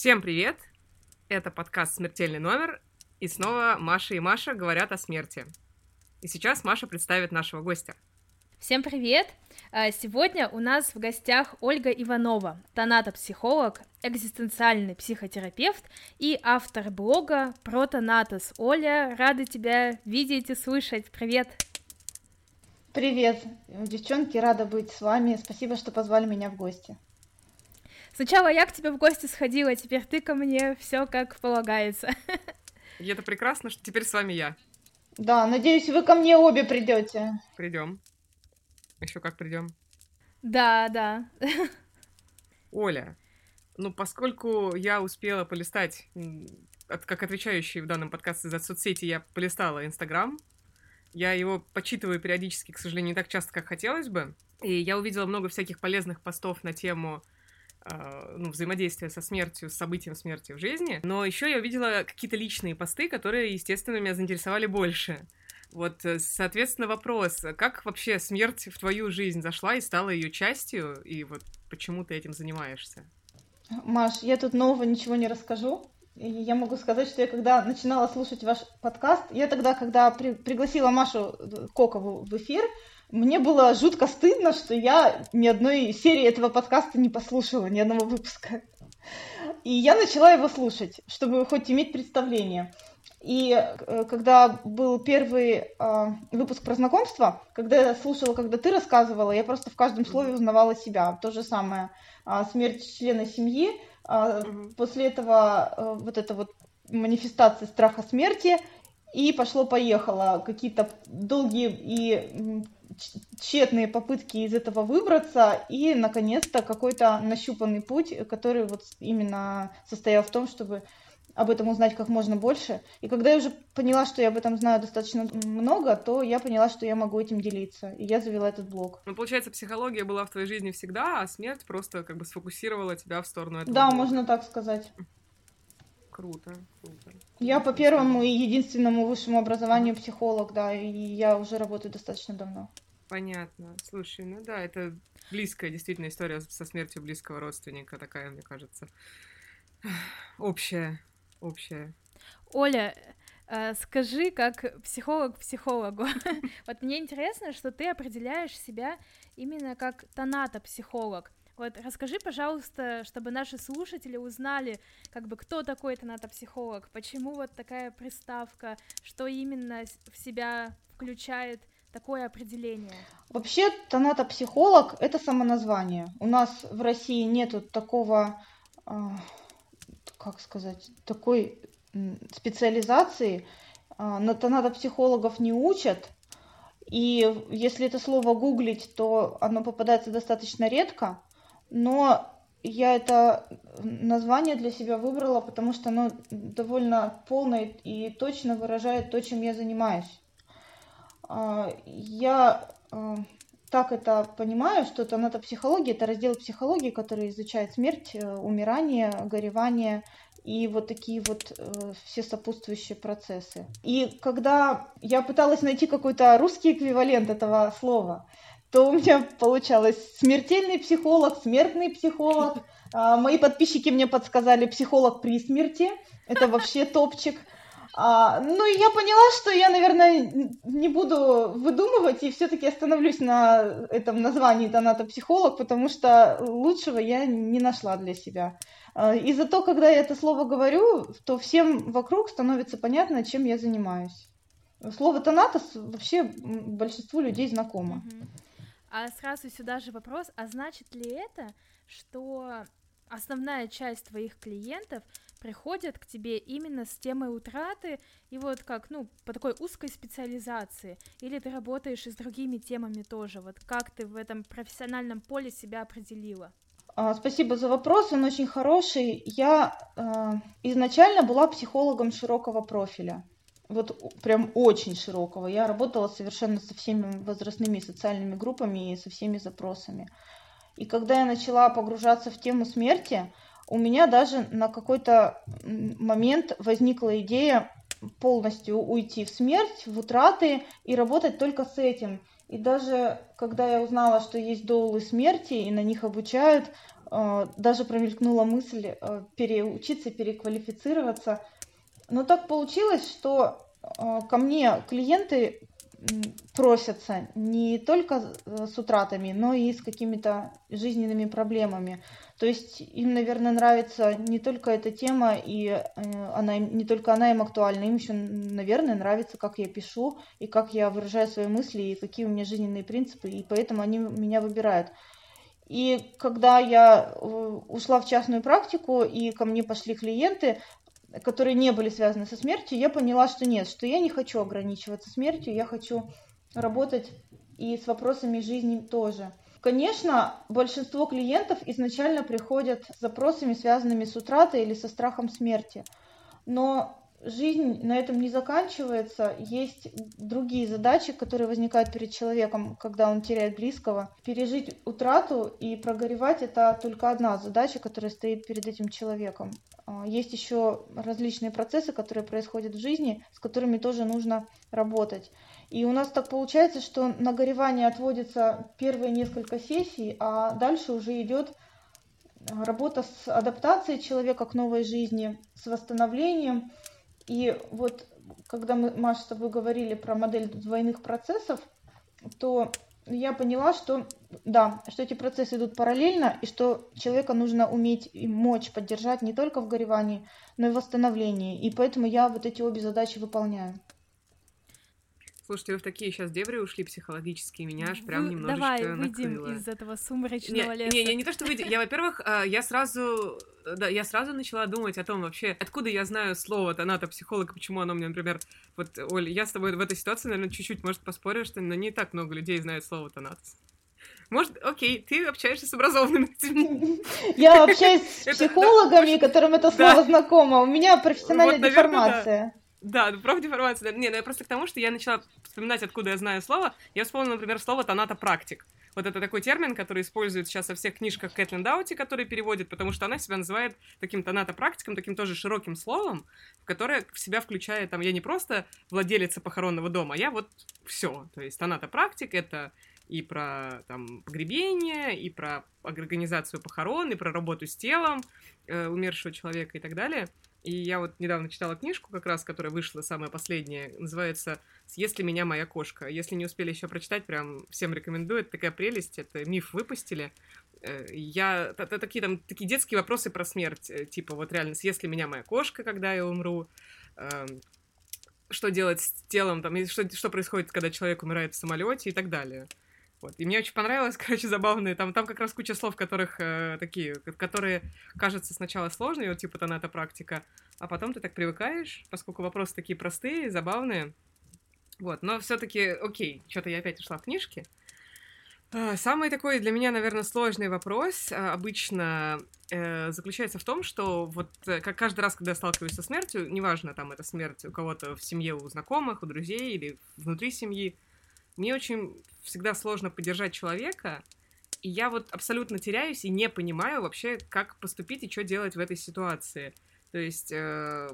Всем привет! Это подкаст «Смертельный номер», и снова Маша и Маша говорят о смерти. И сейчас Маша представит нашего гостя. Всем привет! А, сегодня у нас в гостях Ольга Иванова, тонатопсихолог, экзистенциальный психотерапевт и автор блога про тонатос. Оля, рада тебя видеть и слышать. Привет! Привет, девчонки, рада быть с вами. Спасибо, что позвали меня в гости. Сначала я к тебе в гости сходила, теперь ты ко мне, все как полагается. И это прекрасно, что теперь с вами я. Да, надеюсь, вы ко мне обе придете. Придем. Еще как придем. Да, да. Оля, ну поскольку я успела полистать, как отвечающий в данном подкасте за соцсети, я полистала Инстаграм, я его почитываю периодически, к сожалению, не так часто, как хотелось бы. И я увидела много всяких полезных постов на тему ну, взаимодействия со смертью, с событием смерти в жизни. Но еще я увидела какие-то личные посты, которые, естественно, меня заинтересовали больше. Вот, э, соответственно, вопрос, как вообще смерть в твою жизнь зашла и стала ее частью, и вот почему ты этим занимаешься? Маш, я тут нового ничего не расскажу. Я могу сказать, что я когда начинала слушать ваш подкаст, я тогда, когда при, пригласила Машу э, Кокову в эфир, мне было жутко стыдно, что я ни одной серии этого подкаста не послушала, ни одного выпуска. И я начала его слушать, чтобы хоть иметь представление. И э, когда был первый э, выпуск про знакомство, когда я слушала, когда ты рассказывала, я просто в каждом слове узнавала себя. То же самое. Э, смерть члена семьи. Э, угу. После этого э, вот эта вот манифестация страха смерти. И пошло-поехало. Какие-то долгие и тщетные попытки из этого выбраться. И, наконец-то, какой-то нащупанный путь, который вот именно состоял в том, чтобы об этом узнать как можно больше. И когда я уже поняла, что я об этом знаю достаточно много, то я поняла, что я могу этим делиться. И я завела этот блог. Ну, получается, психология была в твоей жизни всегда, а смерть просто как бы сфокусировала тебя в сторону этого. Да, блога. можно так сказать. Круто, круто. Я по первому и единственному высшему образованию психолог, да, и я уже работаю достаточно давно. Понятно. Слушай, ну да, это близкая действительно история со смертью близкого родственника, такая, мне кажется, общая общее. Оля, э, скажи, как психолог психологу. вот мне интересно, что ты определяешь себя именно как тонато-психолог. Вот расскажи, пожалуйста, чтобы наши слушатели узнали, как бы кто такой тонато-психолог, почему вот такая приставка, что именно в себя включает такое определение? Вообще, тонато-психолог — это самоназвание. У нас в России нету такого а, как сказать, такой специализации. А, на надо психологов не учат. И если это слово гуглить, то оно попадается достаточно редко. Но я это название для себя выбрала, потому что оно довольно полное и точно выражает то, чем я занимаюсь. А, я а, так это понимаю, что тонатопсихология – это раздел психологии, который изучает смерть, э, умирание, горевание и вот такие вот э, все сопутствующие процессы. И когда я пыталась найти какой-то русский эквивалент этого слова, то у меня получалось смертельный психолог, смертный психолог. А, мои подписчики мне подсказали психолог при смерти. Это вообще топчик. А, ну, я поняла, что я, наверное, не буду выдумывать и все-таки остановлюсь на этом названии донато-психолог, потому что лучшего я не нашла для себя. А, и зато, когда я это слово говорю, то всем вокруг становится понятно, чем я занимаюсь. Слово «тонатос» вообще большинству людей знакомо. А сразу сюда же вопрос, а значит ли это, что основная часть твоих клиентов приходят к тебе именно с темой утраты и вот как, ну, по такой узкой специализации, или ты работаешь и с другими темами тоже, вот как ты в этом профессиональном поле себя определила? А, спасибо за вопрос, он очень хороший. Я э, изначально была психологом широкого профиля, вот прям очень широкого. Я работала совершенно со всеми возрастными социальными группами и со всеми запросами. И когда я начала погружаться в тему смерти, у меня даже на какой-то момент возникла идея полностью уйти в смерть, в утраты и работать только с этим. И даже когда я узнала, что есть доулы смерти и на них обучают, э, даже промелькнула мысль э, переучиться, переквалифицироваться. Но так получилось, что ко мне клиенты просятся не только с утратами, но и с какими-то жизненными проблемами. То есть им, наверное, нравится не только эта тема, и э, она, не только она им актуальна, им еще, наверное, нравится, как я пишу, и как я выражаю свои мысли, и какие у меня жизненные принципы, и поэтому они меня выбирают. И когда я э, ушла в частную практику, и ко мне пошли клиенты, которые не были связаны со смертью, я поняла, что нет, что я не хочу ограничиваться смертью, я хочу работать и с вопросами жизни тоже. Конечно, большинство клиентов изначально приходят с запросами, связанными с утратой или со страхом смерти. Но жизнь на этом не заканчивается. Есть другие задачи, которые возникают перед человеком, когда он теряет близкого. Пережить утрату и прогоревать – это только одна задача, которая стоит перед этим человеком. А, есть еще различные процессы, которые происходят в жизни, с которыми тоже нужно работать. И у нас так получается, что на горевание отводится первые несколько сессий, а дальше уже идет работа с адаптацией человека к новой жизни, с восстановлением. И вот когда мы, Маша, с тобой говорили про модель двойных процессов, то я поняла, что да, что эти процессы идут параллельно, и что человека нужно уметь и мочь поддержать не только в горевании, но и в восстановлении. И поэтому я вот эти обе задачи выполняю. Слушайте, вы в такие сейчас дебри ушли психологические, меня аж прям ну, немножечко Давай выйдем накрыло. из этого сумрачного не, леса. Не, не, не то, что выйдем. Я, во-первых, а, я сразу, да, я сразу начала думать о том вообще, откуда я знаю слово тонато-психолог, почему оно мне, например, вот, Оль, я с тобой в этой ситуации, наверное, чуть-чуть, может, поспорю, что но не так много людей знают слово тонатос. Может, окей, ты общаешься с образованными людьми. Я общаюсь с психологами, которым это слово знакомо. У меня профессиональная деформация. Да, ну, профдеформация. Да. Не, ну я просто к тому, что я начала вспоминать, откуда я знаю слово. Я вспомнила, например, слово «тонато-практик». Вот это такой термин, который используют сейчас во всех книжках Кэтлин Даути, которые переводит, потому что она себя называет таким тонато-практиком, таким тоже широким словом, которое в себя включает, там, я не просто владелица похоронного дома, я вот все. То есть тонато-практик — это и про там погребение, и про организацию похорон, и про работу с телом э, умершего человека и так далее. И я вот недавно читала книжку, как раз, которая вышла, самая последняя, называется «Съест ли меня моя кошка?». Если не успели еще прочитать, прям всем рекомендую. Это такая прелесть, это миф выпустили. Э, я... Это такие там такие детские вопросы про смерть, э, типа вот реально «Съест ли меня моя кошка, когда я умру?», эм, что делать с телом, там, и что, что происходит, когда человек умирает в самолете и так далее. Вот. И мне очень понравилось, короче, забавные. Там, там как раз куча слов, которых э, такие, которые кажутся сначала сложными, вот типа тонато практика, а потом ты так привыкаешь, поскольку вопросы такие простые, забавные. Вот, но все-таки, окей, что-то я опять ушла в книжки. А, самый такой для меня, наверное, сложный вопрос а, обычно э, заключается в том, что вот э, как каждый раз, когда я сталкиваюсь со смертью, неважно, там это смерть у кого-то в семье, у знакомых, у друзей или внутри семьи, мне очень всегда сложно поддержать человека, и я вот абсолютно теряюсь и не понимаю вообще, как поступить и что делать в этой ситуации. То есть, э,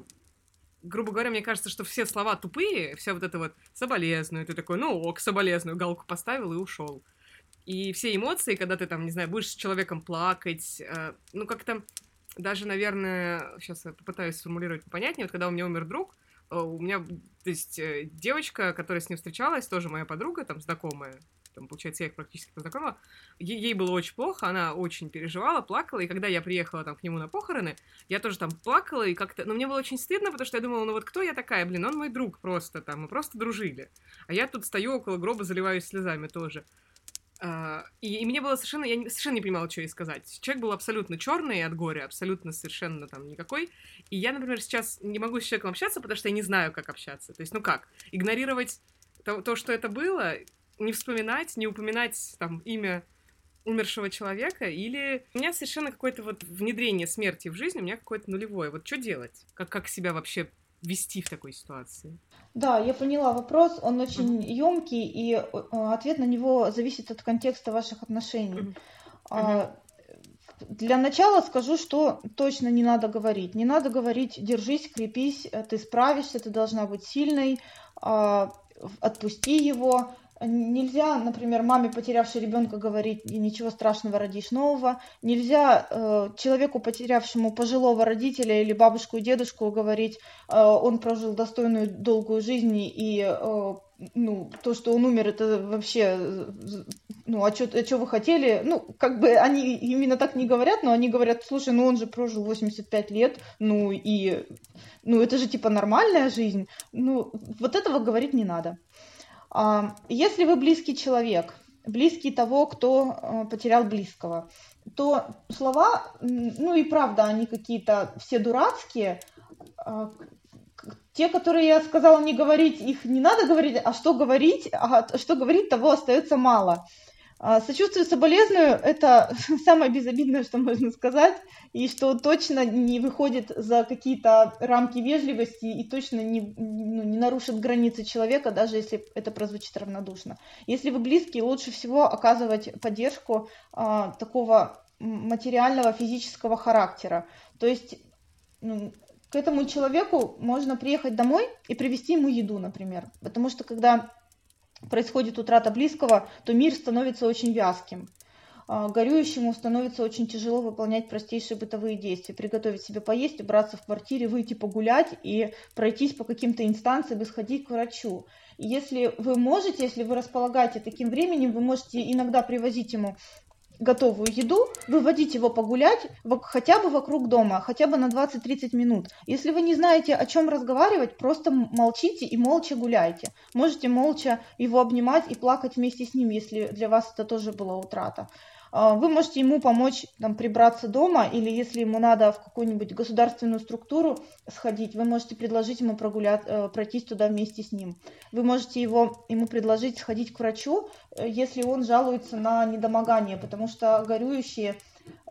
грубо говоря, мне кажется, что все слова тупые, все вот это вот соболезную, ты такой, ну ок, соболезную, галку поставил и ушел. И все эмоции, когда ты там, не знаю, будешь с человеком плакать, э, ну как-то даже, наверное, сейчас я попытаюсь сформулировать понятнее, вот когда у меня умер друг, у меня, то есть, э, девочка, которая с ним встречалась, тоже моя подруга, там, знакомая, там, получается, я их практически познакомила, ей, ей было очень плохо, она очень переживала, плакала, и когда я приехала там к нему на похороны, я тоже там плакала, и как-то, но мне было очень стыдно, потому что я думала, ну вот кто я такая, блин, он мой друг просто там, мы просто дружили, а я тут стою около гроба, заливаюсь слезами тоже. Uh, и, и мне было совершенно, я не, совершенно не понимала, что ей сказать. Человек был абсолютно черный от горя, абсолютно совершенно там никакой. И я, например, сейчас не могу с человеком общаться, потому что я не знаю, как общаться. То есть, ну как, игнорировать то, то что это было, не вспоминать, не упоминать там имя умершего человека, или у меня совершенно какое-то вот внедрение смерти в жизнь, у меня какое-то нулевое. Вот что делать? Как, как себя вообще вести в такой ситуации? Да, я поняла вопрос, он очень емкий, и э, ответ на него зависит от контекста ваших отношений. А, для начала скажу, что точно не надо говорить. Не надо говорить «держись, крепись, э, ты справишься, ты должна быть сильной, а, отпусти его». Нельзя, например, маме, потерявшей ребенка, говорить ничего страшного, родишь нового. Нельзя э, человеку, потерявшему пожилого родителя или бабушку и дедушку, говорить, э, он прожил достойную долгую жизнь и э, ну, то, что он умер, это вообще, ну, а что вы хотели? Ну, как бы они именно так не говорят, но они говорят, слушай, ну он же прожил 85 лет, ну и, ну это же типа нормальная жизнь. Ну, вот этого говорить не надо. А, если вы близкий человек, близкий того, кто а, потерял близкого, то слова, ну и правда, они какие-то все дурацкие. А, те, которые я сказала не говорить, их не надо говорить, а что говорить, а что говорить, того остается мало. А, сочувствую, соболезную – это самое безобидное, что можно сказать, и что точно не выходит за какие-то рамки вежливости и точно не, ну, не нарушит границы человека, даже если это прозвучит равнодушно. Если вы близкие, лучше всего оказывать поддержку а, такого материального, физического характера. То есть ну, к этому человеку можно приехать домой и привезти ему еду, например. Потому что когда происходит утрата близкого, то мир становится очень вязким. А, горюющему становится очень тяжело выполнять простейшие бытовые действия. Приготовить себе поесть, убраться в квартире, выйти погулять и пройтись по каким-то инстанциям и сходить к врачу. Если вы можете, если вы располагаете таким временем, вы можете иногда привозить ему готовую еду, выводить его погулять хотя бы вокруг дома, хотя бы на 20-30 минут. Если вы не знаете, о чем разговаривать, просто молчите и молча гуляйте. Можете молча его обнимать и плакать вместе с ним, если для вас это тоже была утрата. А, вы можете ему помочь там, прибраться дома, или если ему надо в какую-нибудь государственную структуру сходить, вы можете предложить ему прогулять, э, пройтись туда вместе с ним. Вы можете его, ему предложить сходить к врачу, э, если он жалуется на недомогание, потому что горюющие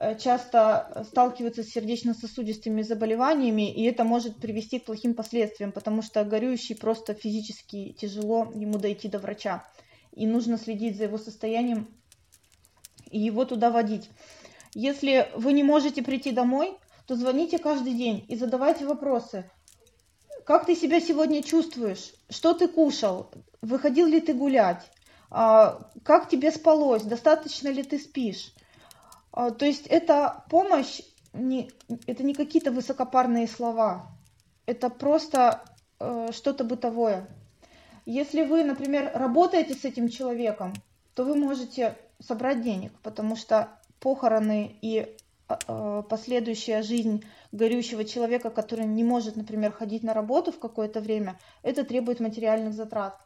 э, часто сталкиваются с сердечно-сосудистыми заболеваниями, и это может привести к плохим последствиям, потому что горюющий просто физически тяжело ему дойти до врача. И нужно следить за его состоянием и его туда водить. Если вы не можете прийти домой, то звоните каждый день и задавайте вопросы. Как ты себя сегодня чувствуешь? Что ты кушал? Выходил ли ты гулять? А, как тебе спалось? Достаточно ли ты спишь? А, то есть это помощь, не, это не какие-то высокопарные слова. Это просто э, что-то бытовое. Если вы, например, работаете с этим человеком, то вы можете собрать денег, потому что похороны и а, последующая жизнь горющего человека, который не может, например, ходить на работу в какое-то время, это требует материальных затрат.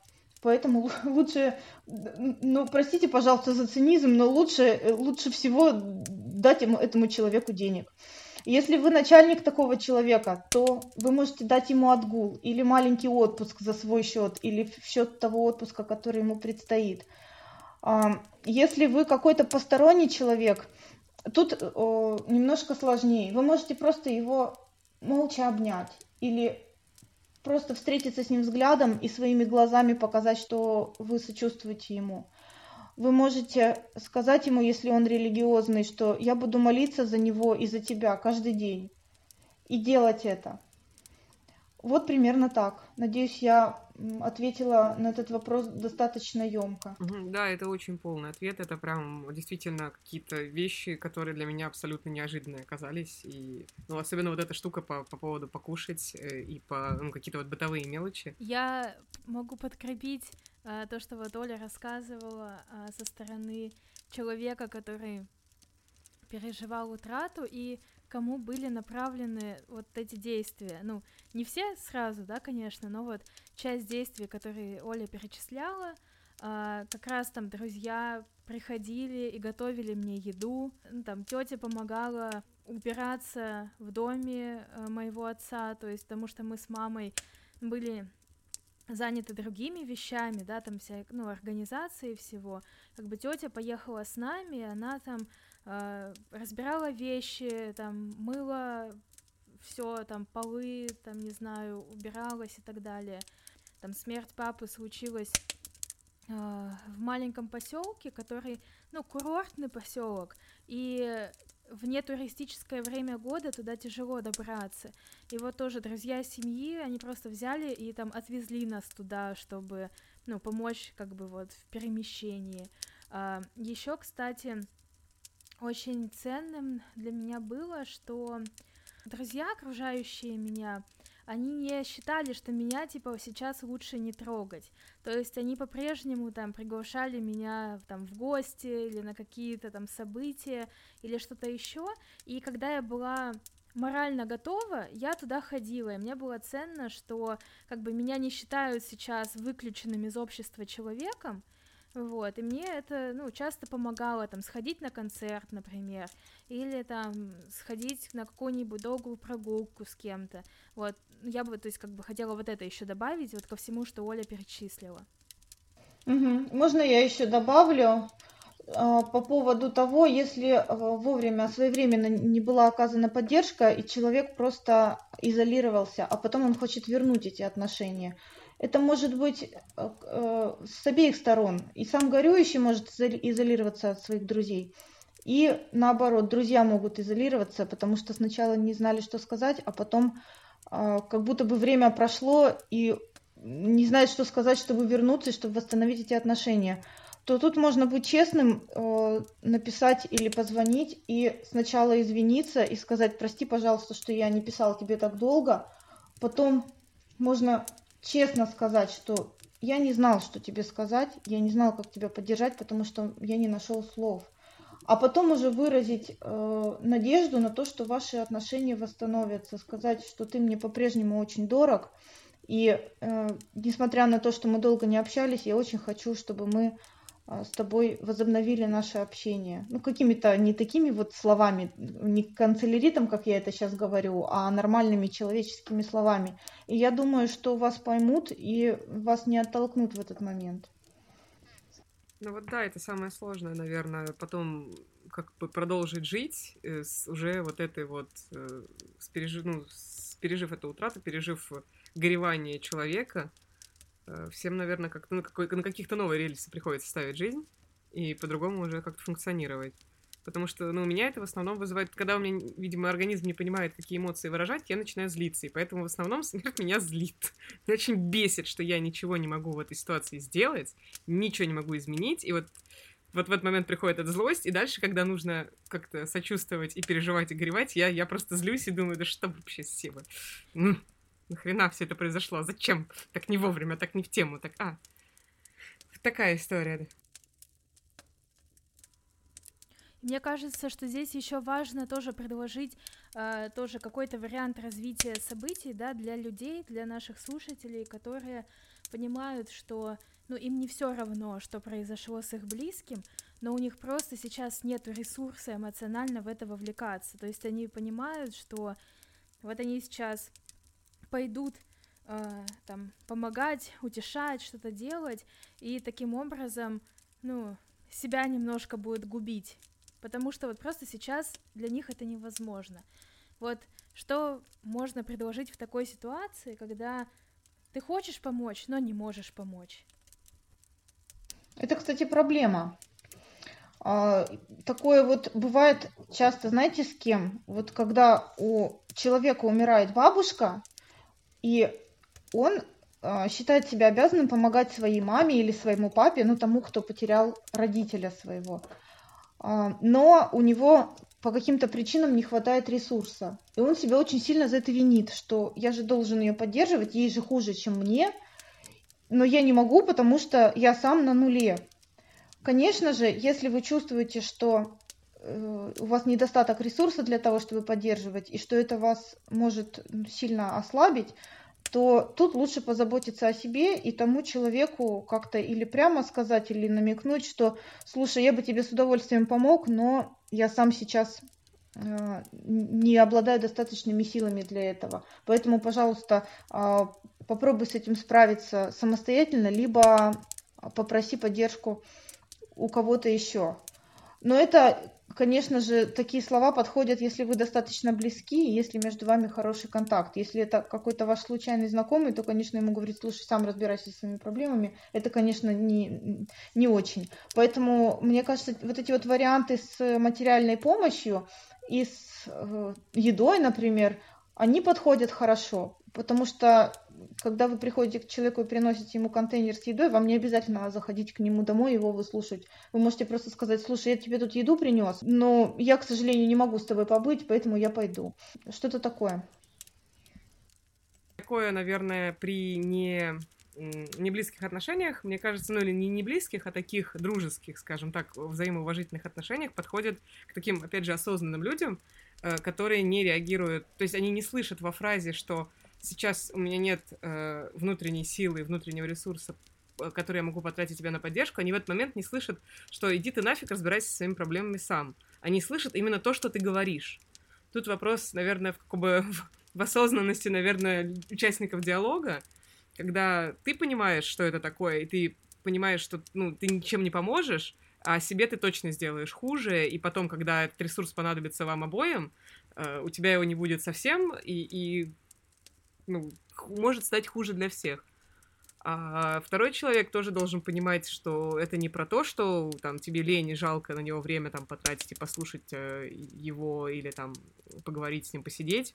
Поэтому лучше, ну, простите, пожалуйста, за цинизм, но лучше, лучше всего дать ему, этому человеку денег. Если вы начальник такого человека, то вы можете дать ему отгул или маленький отпуск за свой счет, или в счет того отпуска, который ему предстоит. Если вы какой-то посторонний человек, тут немножко сложнее. Вы можете просто его молча обнять или просто встретиться с ним взглядом и своими глазами показать, что вы сочувствуете ему. Вы можете сказать ему, если он религиозный, что я буду молиться за него и за тебя каждый день. И делать это. Вот примерно так. Надеюсь, я ответила на этот вопрос достаточно емко. Да, это очень полный ответ. Это прям действительно какие-то вещи, которые для меня абсолютно неожиданные оказались. И, ну, особенно вот эта штука по, по поводу покушать э, и по ну, какие-то вот бытовые мелочи. Я могу подкрепить а, то, что вот Оля рассказывала а, со стороны человека, который переживал утрату, и кому были направлены вот эти действия. Ну, не все сразу, да, конечно, но вот часть действий, которые Оля перечисляла, а, как раз там друзья приходили и готовили мне еду, ну, там тетя помогала убираться в доме э, моего отца, то есть потому что мы с мамой были заняты другими вещами, да, там вся, ну, организации всего, как бы тетя поехала с нами, и она там э, разбирала вещи, там, мыла все, там, полы, там, не знаю, убиралась и так далее. Там смерть папы случилась э, в маленьком поселке, который, ну, курортный поселок, и в нетуристическое время года туда тяжело добраться. И вот тоже друзья семьи, они просто взяли и там отвезли нас туда, чтобы ну, помочь как бы вот в перемещении. А, Еще, кстати, очень ценным для меня было, что друзья, окружающие меня, они не считали, что меня, типа, сейчас лучше не трогать. То есть они по-прежнему там приглашали меня там в гости или на какие-то там события или что-то еще. И когда я была морально готова, я туда ходила, и мне было ценно, что как бы меня не считают сейчас выключенным из общества человеком, вот, и мне это, ну, часто помогало, там, сходить на концерт, например, или, там, сходить на какую-нибудь долгую прогулку с кем-то, вот, я бы, то есть, как бы хотела вот это еще добавить, вот ко всему, что Оля перечислила. Угу. Можно я еще добавлю? А, по поводу того, если а, вовремя, своевременно не была оказана поддержка, и человек просто изолировался, а потом он хочет вернуть эти отношения. Это может быть а, с обеих сторон. И сам горюющий может изолироваться от своих друзей. И наоборот, друзья могут изолироваться, потому что сначала не знали, что сказать, а потом как будто бы время прошло, и не знают, что сказать, чтобы вернуться, чтобы восстановить эти отношения то тут можно быть честным, э, написать или позвонить и сначала извиниться и сказать, прости, пожалуйста, что я не писал тебе так долго. Потом можно честно сказать, что я не знал, что тебе сказать, я не знал, как тебя поддержать, потому что я не нашел слов. А потом уже выразить э, надежду на то, что ваши отношения восстановятся, сказать, что ты мне по-прежнему очень дорог, и э, несмотря на то, что мы долго не общались, я очень хочу, чтобы мы с тобой возобновили наше общение. Ну, какими-то не такими вот словами, не канцеляритом, как я это сейчас говорю, а нормальными человеческими словами. И я думаю, что вас поймут и вас не оттолкнут в этот момент. Ну вот да, это самое сложное, наверное, потом как бы продолжить жить э, с уже вот этой вот, э, с пережив, ну, с пережив эту утрату, пережив горевание человека, всем, наверное, как на, какой, на каких-то новые рельсы приходится ставить жизнь и по-другому уже как-то функционировать. Потому что, ну, у меня это в основном вызывает, когда у меня, видимо, организм не понимает, какие эмоции выражать, я начинаю злиться, и поэтому в основном смерть меня злит. Меня очень бесит, что я ничего не могу в этой ситуации сделать, ничего не могу изменить, и вот вот в этот момент приходит эта злость, и дальше, когда нужно как-то сочувствовать и переживать и горевать, я, я просто злюсь и думаю, да что вообще все вы нахрена все это произошло? Зачем? Так не вовремя, так не в тему, так а. Такая история. Мне кажется, что здесь еще важно тоже предложить э, тоже какой-то вариант развития событий, да, для людей, для наших слушателей, которые понимают, что, ну, им не все равно, что произошло с их близким, но у них просто сейчас нет ресурса эмоционально в это вовлекаться. То есть они понимают, что вот они сейчас пойдут э, там помогать, утешать, что-то делать, и таким образом, ну, себя немножко будет губить, потому что вот просто сейчас для них это невозможно. Вот что можно предложить в такой ситуации, когда ты хочешь помочь, но не можешь помочь? Это, кстати, проблема. А, такое вот бывает часто, знаете, с кем? Вот когда у человека умирает бабушка, и он э, считает себя обязанным помогать своей маме или своему папе, ну тому, кто потерял родителя своего. Э, но у него по каким-то причинам не хватает ресурса. И он себя очень сильно за это винит, что я же должен ее поддерживать, ей же хуже, чем мне, но я не могу, потому что я сам на нуле. Конечно же, если вы чувствуете, что у вас недостаток ресурса для того, чтобы поддерживать, и что это вас может сильно ослабить, то тут лучше позаботиться о себе и тому человеку как-то или прямо сказать, или намекнуть, что, слушай, я бы тебе с удовольствием помог, но я сам сейчас э, не обладаю достаточными силами для этого. Поэтому, пожалуйста, э, попробуй с этим справиться самостоятельно, либо попроси поддержку у кого-то еще. Но это конечно же, такие слова подходят, если вы достаточно близки, если между вами хороший контакт. Если это какой-то ваш случайный знакомый, то, конечно, ему говорить, слушай, сам разбирайся со своими проблемами. Это, конечно, не, не очень. Поэтому, мне кажется, вот эти вот варианты с материальной помощью и с э, едой, например, они подходят хорошо. Потому что когда вы приходите к человеку и приносите ему контейнер с едой, вам не обязательно заходить к нему домой и его выслушать. Вы можете просто сказать, слушай, я тебе тут еду принес, но я, к сожалению, не могу с тобой побыть, поэтому я пойду. Что-то такое. Такое, наверное, при не не близких отношениях, мне кажется, ну или не не близких, а таких дружеских, скажем так, взаимоуважительных отношениях подходят к таким, опять же, осознанным людям, э, которые не реагируют, то есть они не слышат во фразе, что сейчас у меня нет э, внутренней силы, внутреннего ресурса, э, который я могу потратить тебя на поддержку, они в этот момент не слышат, что иди ты нафиг, разбирайся со своими проблемами сам. Они слышат именно то, что ты говоришь. Тут вопрос, наверное, в, как бы, в осознанности, наверное, участников диалога, когда ты понимаешь, что это такое, и ты понимаешь, что ну, ты ничем не поможешь, а себе ты точно сделаешь хуже, и потом, когда этот ресурс понадобится вам обоим, э, у тебя его не будет совсем, и, и ну, может стать хуже для всех. А второй человек тоже должен понимать, что это не про то, что там тебе лень и жалко на него время там потратить и послушать э, его или там поговорить с ним, посидеть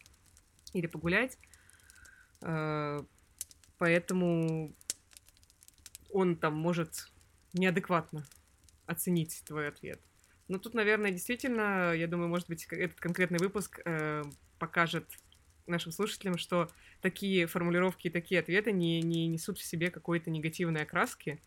или погулять. Э, поэтому он там может неадекватно оценить твой ответ. Но тут, наверное, действительно, я думаю, может быть, этот конкретный выпуск э, покажет нашим слушателям, что такие формулировки и такие ответы не, не несут в себе какой-то негативной окраски,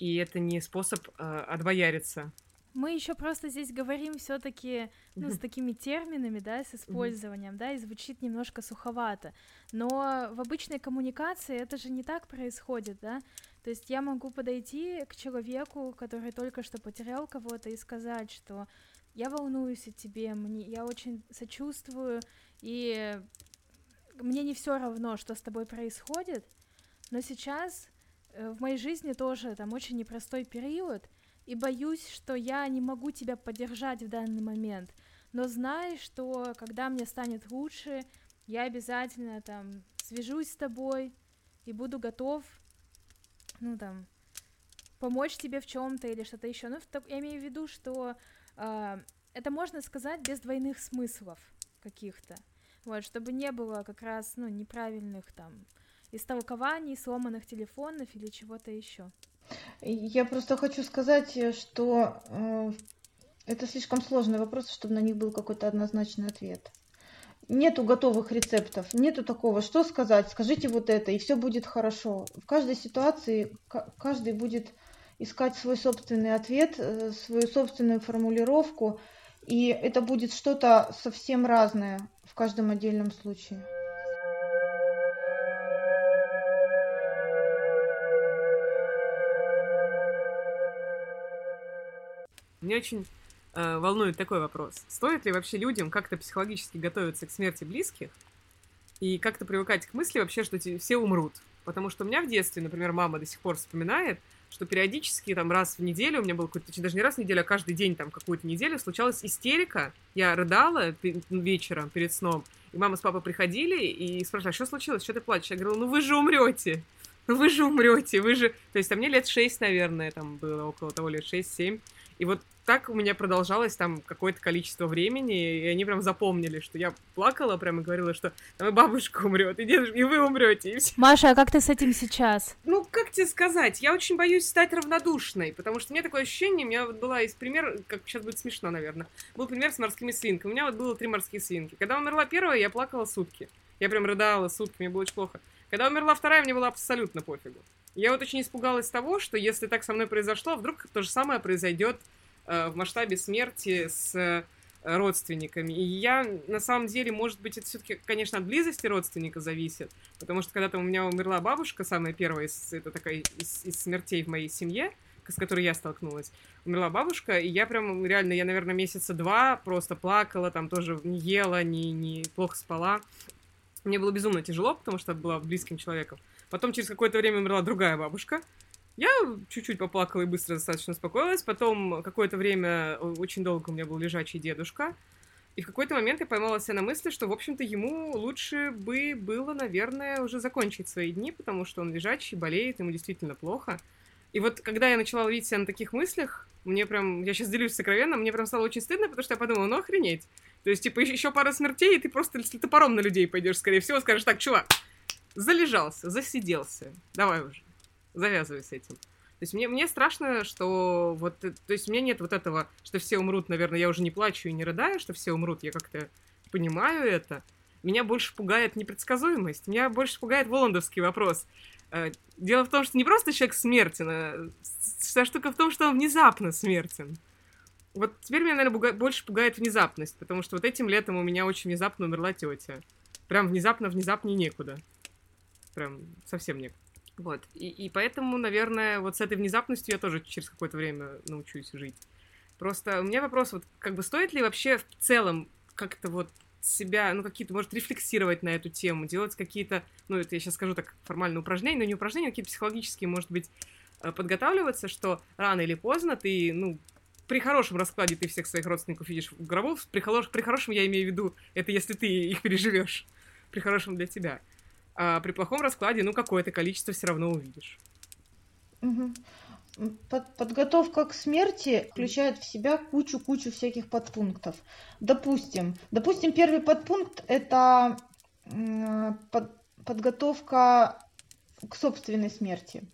и это не способ э, отбояриться. Мы еще просто здесь говорим все-таки ну, с такими терминами, да, с использованием, да, и звучит немножко суховато. Но в обычной коммуникации это же не так происходит, да. То есть я могу подойти к человеку, который только что потерял кого-то, и сказать, что я волнуюсь о тебе, мне, я очень сочувствую, и мне не все равно, что с тобой происходит, но сейчас э, в моей жизни тоже там очень непростой период, и боюсь, что я не могу тебя поддержать в данный момент, но знай, что когда мне станет лучше, я обязательно там свяжусь с тобой и буду готов, ну там, помочь тебе в чем-то или что-то еще. Ну, я имею в виду, что э, это можно сказать без двойных смыслов каких-то. Вот, чтобы не было как раз, ну, неправильных там истолкований, сломанных телефонов или чего-то еще. Я просто хочу сказать, э, что э, это слишком сложный вопрос, чтобы на них был какой-то однозначный ответ. Нету готовых рецептов, нету такого, что сказать, скажите вот это, и все будет хорошо. В каждой ситуации каждый будет искать свой собственный ответ, э, свою собственную формулировку, и это будет что-то совсем разное в каждом отдельном случае. Мне очень э, волнует такой вопрос. Стоит ли вообще людям как-то психологически готовиться к смерти близких и как-то привыкать к мысли вообще, что все умрут? Потому что у меня в детстве, например, мама до сих пор вспоминает, что периодически там раз в неделю, у меня был какой-то, даже не раз в неделю, а каждый день там какую-то неделю случалась истерика. Я рыдала вечером перед сном, и мама с папой приходили и спрашивали, а что случилось, что ты плачешь? Я говорила, ну вы же умрете, ну вы же умрете, вы же... То есть, там мне лет шесть, наверное, там было около того, лет шесть-семь. И вот так у меня продолжалось там какое-то количество времени, и они прям запомнили, что я плакала прям и говорила, что там и бабушка умрет, и дедушка, и вы умрете, и все. Маша, а как ты с этим сейчас? Ну, как тебе сказать? Я очень боюсь стать равнодушной, потому что у меня такое ощущение, у меня вот была из пример, как сейчас будет смешно, наверное, был пример с морскими свинками. У меня вот было три морские свинки. Когда умерла первая, я плакала сутки. Я прям рыдала сутки, мне было очень плохо. Когда умерла вторая, мне было абсолютно пофигу. Я вот очень испугалась того, что если так со мной произошло, вдруг то же самое произойдет в масштабе смерти с э, родственниками. И я, на самом деле, может быть, это все-таки, конечно, от близости родственника зависит, потому что когда-то у меня умерла бабушка, самая первая из, это такая из, из смертей в моей семье, с которой я столкнулась. Умерла бабушка, и я прям, реально, я, наверное, месяца два просто плакала, там тоже не ела, не, не плохо спала. Мне было безумно тяжело, потому что была близким человеком. Потом через какое-то время умерла другая бабушка, я чуть-чуть поплакала и быстро достаточно успокоилась. Потом какое-то время, очень долго у меня был лежачий дедушка. И в какой-то момент я поймала себя на мысли, что, в общем-то, ему лучше бы было, наверное, уже закончить свои дни, потому что он лежачий, болеет, ему действительно плохо. И вот когда я начала ловить себя на таких мыслях, мне прям, я сейчас делюсь сокровенно, мне прям стало очень стыдно, потому что я подумала, ну охренеть. То есть, типа, еще пара смертей, и ты просто топором на людей пойдешь, скорее всего, скажешь, так, чувак, залежался, засиделся. Давай уже, завязывай с этим. То есть мне, мне страшно, что вот... То есть у меня нет вот этого, что все умрут, наверное, я уже не плачу и не рыдаю, что все умрут, я как-то понимаю это. Меня больше пугает непредсказуемость, меня больше пугает воландовский вопрос. Э, дело в том, что не просто человек смертен, а вся штука в том, что он внезапно смертен. Вот теперь меня, наверное, пуга... больше пугает внезапность, потому что вот этим летом у меня очень внезапно умерла тетя. Прям внезапно, внезапнее некуда. Прям совсем некуда. Вот. И, и поэтому, наверное, вот с этой внезапностью я тоже через какое-то время научусь жить. Просто у меня вопрос, вот как бы стоит ли вообще в целом как-то вот себя, ну, какие-то, может, рефлексировать на эту тему, делать какие-то, ну, это я сейчас скажу так формально упражнения, но не упражнения, а какие-то психологические, может быть, э, подготавливаться, что рано или поздно ты, ну, при хорошем раскладе ты всех своих родственников видишь в гробу. При, хорош, при хорошем я имею в виду, это если ты их переживешь. При хорошем для тебя. А при плохом раскладе, ну, какое-то количество все равно увидишь. Под, подготовка к смерти включает в себя кучу-кучу всяких подпунктов. Допустим, допустим, первый подпункт это под, подготовка к собственной смерти.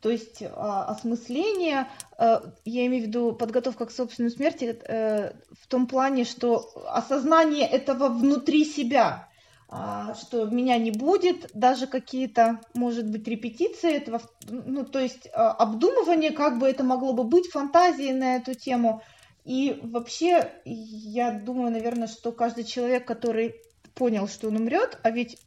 То есть а, осмысление, а, я имею в виду подготовка к собственной смерти а, в том плане, что осознание этого внутри себя, что меня не будет, даже какие-то, может быть, репетиции этого, ну, то есть а, обдумывание, как бы это могло бы быть, фантазии на эту тему. И вообще, я думаю, наверное, что каждый человек, который понял, что он умрет, а ведь,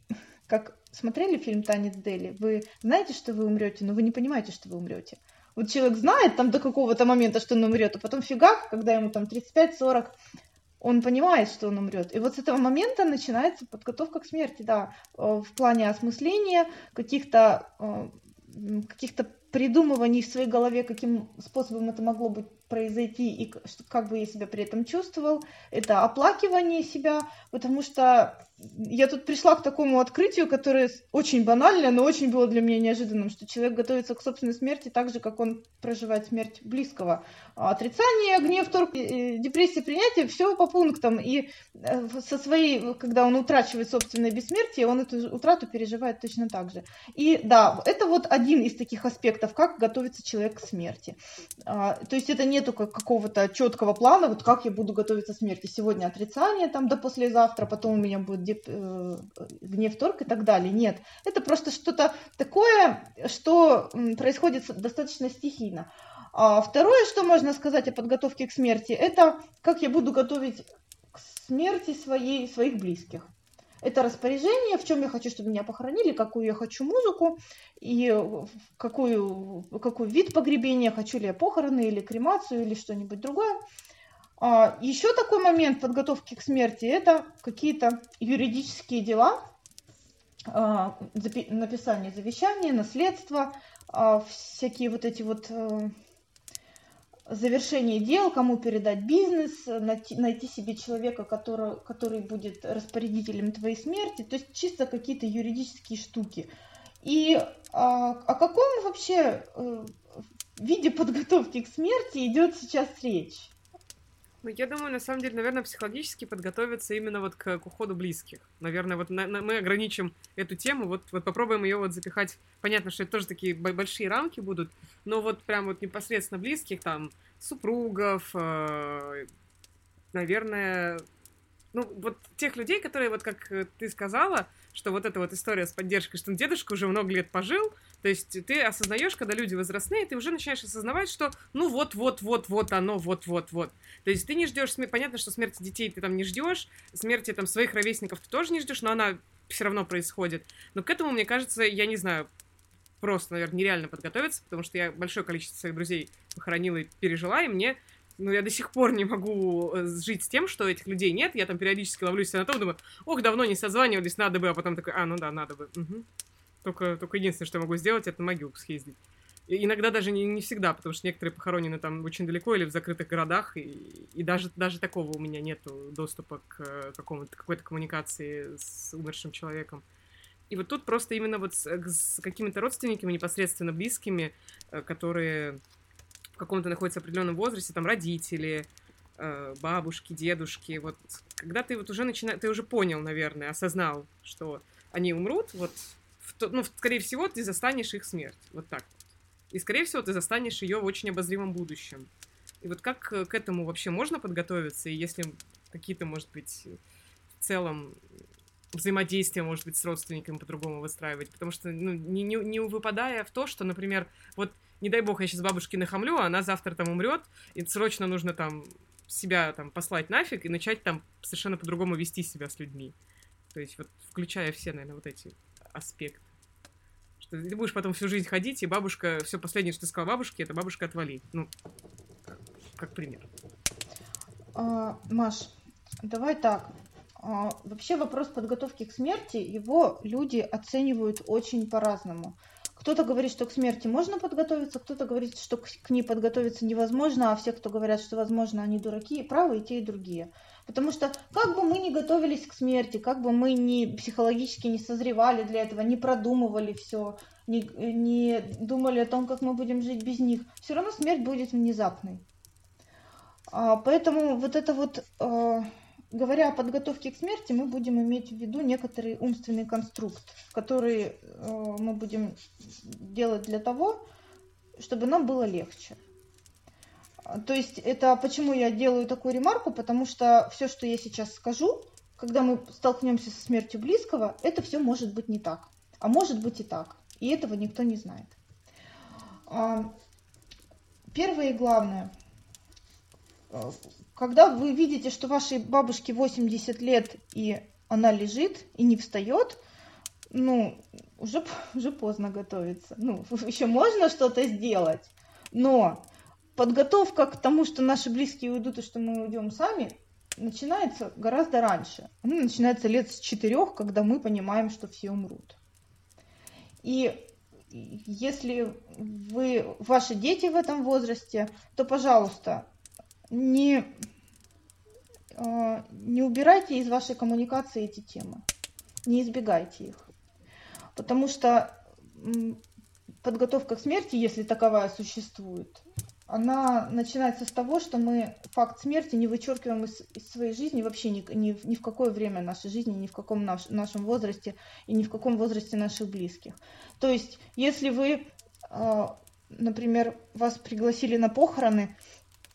как смотрели фильм «Танец Дели», вы знаете, что вы умрете, но вы не понимаете, что вы умрете. Вот человек знает там до какого-то момента, что он умрет, а потом фигак, когда ему там 35-40, он понимает, что он умрет. И вот с этого момента начинается подготовка к смерти, да, э, в плане осмысления каких-то э, каких-то придумываний в своей голове, каким способом это могло быть произойти и как бы я себя при этом чувствовал. Это оплакивание себя, потому что я тут пришла к такому открытию, которое очень банальное, но очень было для меня неожиданным, что человек готовится к собственной смерти так же, как он проживает смерть близкого. Отрицание, гнев, торг, э, депрессия, принятие, все по пунктам. И э, со своей, когда он утрачивает собственное бессмертие, он эту утрату переживает точно так же. И да, это вот один из таких аспектов, как готовится человек к смерти. А, то есть это нету какого-то четкого плана, вот как я буду готовиться к смерти. Сегодня отрицание, там до послезавтра, потом у меня будет деп, э, гнев, торг и так далее. Нет, это просто что-то такое, что происходит достаточно стихийно. А второе, что можно сказать о подготовке к смерти, это как я буду готовить к смерти своей, своих близких. Это распоряжение, в чем я хочу, чтобы меня похоронили, какую я хочу музыку, и какую, какой вид погребения, хочу ли я похороны или кремацию или что-нибудь другое. А, еще такой момент подготовки к смерти – это какие-то юридические дела, а, написание завещания, наследство, а, всякие вот эти вот э, завершение дел, кому передать бизнес, найти, найти себе человека, который, который будет распорядителем твоей смерти, то есть чисто какие-то юридические штуки. И а, о каком вообще э, виде подготовки к смерти идет сейчас речь? Ну, я думаю, на самом деле, наверное, психологически подготовиться именно вот к, к уходу близких. Наверное, вот на, на, мы ограничим эту тему, вот, вот попробуем ее вот запихать. Понятно, что это тоже такие большие рамки будут, но вот прям вот непосредственно близких, там, супругов, э, наверное, ну, вот тех людей, которые, вот как ты сказала, что вот эта вот история с поддержкой, что дедушка уже много лет пожил, то есть ты осознаешь, когда люди возрастные, ты уже начинаешь осознавать, что ну вот-вот-вот-вот оно, вот-вот-вот. То есть ты не ждешь, понятно, что смерти детей ты там не ждешь, смерти там своих ровесников ты тоже не ждешь, но она все равно происходит. Но к этому, мне кажется, я не знаю, просто, наверное, нереально подготовиться, потому что я большое количество своих друзей похоронила и пережила, и мне ну, я до сих пор не могу э, жить с тем, что этих людей нет. Я там периодически ловлюсь на том, думаю, ох, давно не созванивались, надо бы, а потом такой, а, ну да, надо бы. Угу. Только, только единственное, что я могу сделать, это на могилку съездить. И иногда даже не, не всегда, потому что некоторые похоронены там очень далеко или в закрытых городах, и, и даже, даже такого у меня нету доступа к э, какому-то, какой-то коммуникации с умершим человеком. И вот тут просто именно вот с, с какими-то родственниками непосредственно близкими, э, которые в каком-то находятся определенном возрасте, там родители, э, бабушки, дедушки, вот когда ты вот уже начинаешь, ты уже понял, наверное, осознал, что они умрут, вот ну, скорее всего, ты застанешь их смерть. Вот так. И, скорее всего, ты застанешь ее в очень обозримом будущем. И вот как к этому вообще можно подготовиться? И если какие-то, может быть, в целом взаимодействие, может быть, с родственниками по-другому выстраивать. Потому что, ну, не, не, не выпадая в то, что, например, вот, не дай бог, я сейчас бабушке нахамлю, а она завтра там умрет, и срочно нужно там себя там послать нафиг и начать там совершенно по-другому вести себя с людьми. То есть вот включая все, наверное, вот эти аспекты. Что ты будешь потом всю жизнь ходить, и бабушка, все последнее, что ты сказала бабушке, это бабушка отвали. Ну, как, пример. А, Маш, давай так. А, вообще вопрос подготовки к смерти, его люди оценивают очень по-разному. Кто-то говорит, что к смерти можно подготовиться, кто-то говорит, что к ней подготовиться невозможно, а все, кто говорят, что возможно, они дураки, правы и те, и другие. Потому что как бы мы ни готовились к смерти, как бы мы ни психологически не созревали для этого, не продумывали все, не, не думали о том, как мы будем жить без них, все равно смерть будет внезапной. А, поэтому вот это вот, а, говоря о подготовке к смерти, мы будем иметь в виду некоторый умственный конструкт, который а, мы будем делать для того, чтобы нам было легче. То есть это почему я делаю такую ремарку, потому что все, что я сейчас скажу, когда мы столкнемся со смертью близкого, это все может быть не так. А может быть и так. И этого никто не знает. А, первое и главное. Когда вы видите, что вашей бабушке 80 лет, и она лежит и не встает, ну, уже, уже поздно готовиться. Ну, еще можно что-то сделать, но подготовка к тому, что наши близкие уйдут и что мы уйдем сами, начинается гораздо раньше. Она начинается лет с четырех, когда мы понимаем, что все умрут. И если вы, ваши дети в этом возрасте, то, пожалуйста, не, а, не убирайте из вашей коммуникации эти темы, не избегайте их. Потому что подготовка к смерти, если таковая существует, она начинается с того, что мы факт смерти не вычеркиваем из, из своей жизни вообще ни, ни, ни в какое время нашей жизни, ни в каком наш, нашем возрасте и ни в каком возрасте наших близких. То есть, если вы, э, например, вас пригласили на похороны,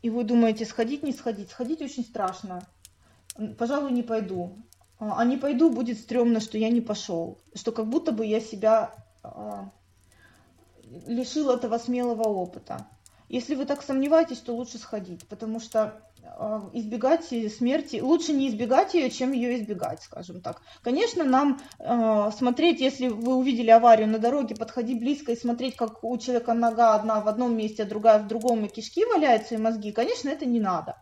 и вы думаете, сходить, не сходить, сходить очень страшно, пожалуй, не пойду. А не пойду, будет стрёмно, что я не пошел, что как будто бы я себя э, лишил этого смелого опыта. Если вы так сомневаетесь, то лучше сходить, потому что а, избегать смерти, лучше не избегать ее, чем ее избегать, скажем так. Конечно, нам э, смотреть, если вы увидели аварию на дороге, подходить близко и смотреть, как у человека нога одна в одном месте, а другая в другом, и кишки валяются, и мозги, конечно, это не надо.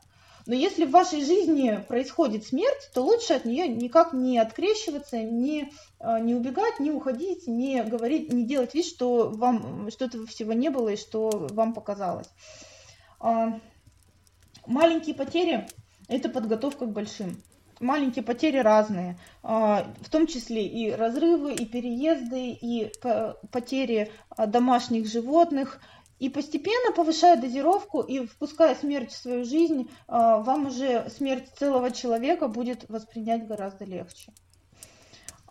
Но если в вашей жизни происходит смерть, то лучше от нее никак не открещиваться, не, а, не убегать, не уходить, не говорить, не делать вид, что вам что этого всего не было и что вам показалось. А, маленькие потери – это подготовка к большим. Маленькие потери разные, а, в том числе и разрывы, и переезды, и потери домашних животных – и постепенно повышая дозировку и впуская смерть в свою жизнь, а, вам уже смерть целого человека будет воспринять гораздо легче.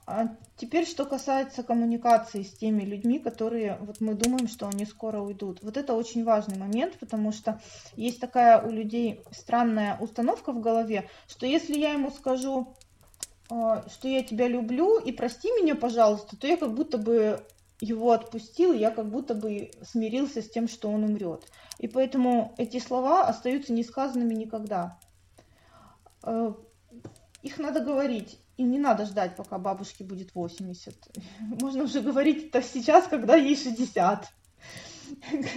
А теперь, что касается коммуникации с теми людьми, которые вот мы думаем, что они скоро уйдут. Вот это очень важный момент, потому что есть такая у людей странная установка в голове, что если я ему скажу, а, что я тебя люблю и прости меня, пожалуйста, то я как будто бы его отпустил, я как будто бы смирился с тем, что он умрет. И поэтому эти слова остаются несказанными никогда. Э, их надо говорить. И не надо ждать, пока бабушке будет 80. Можно уже говорить это сейчас, когда ей 60.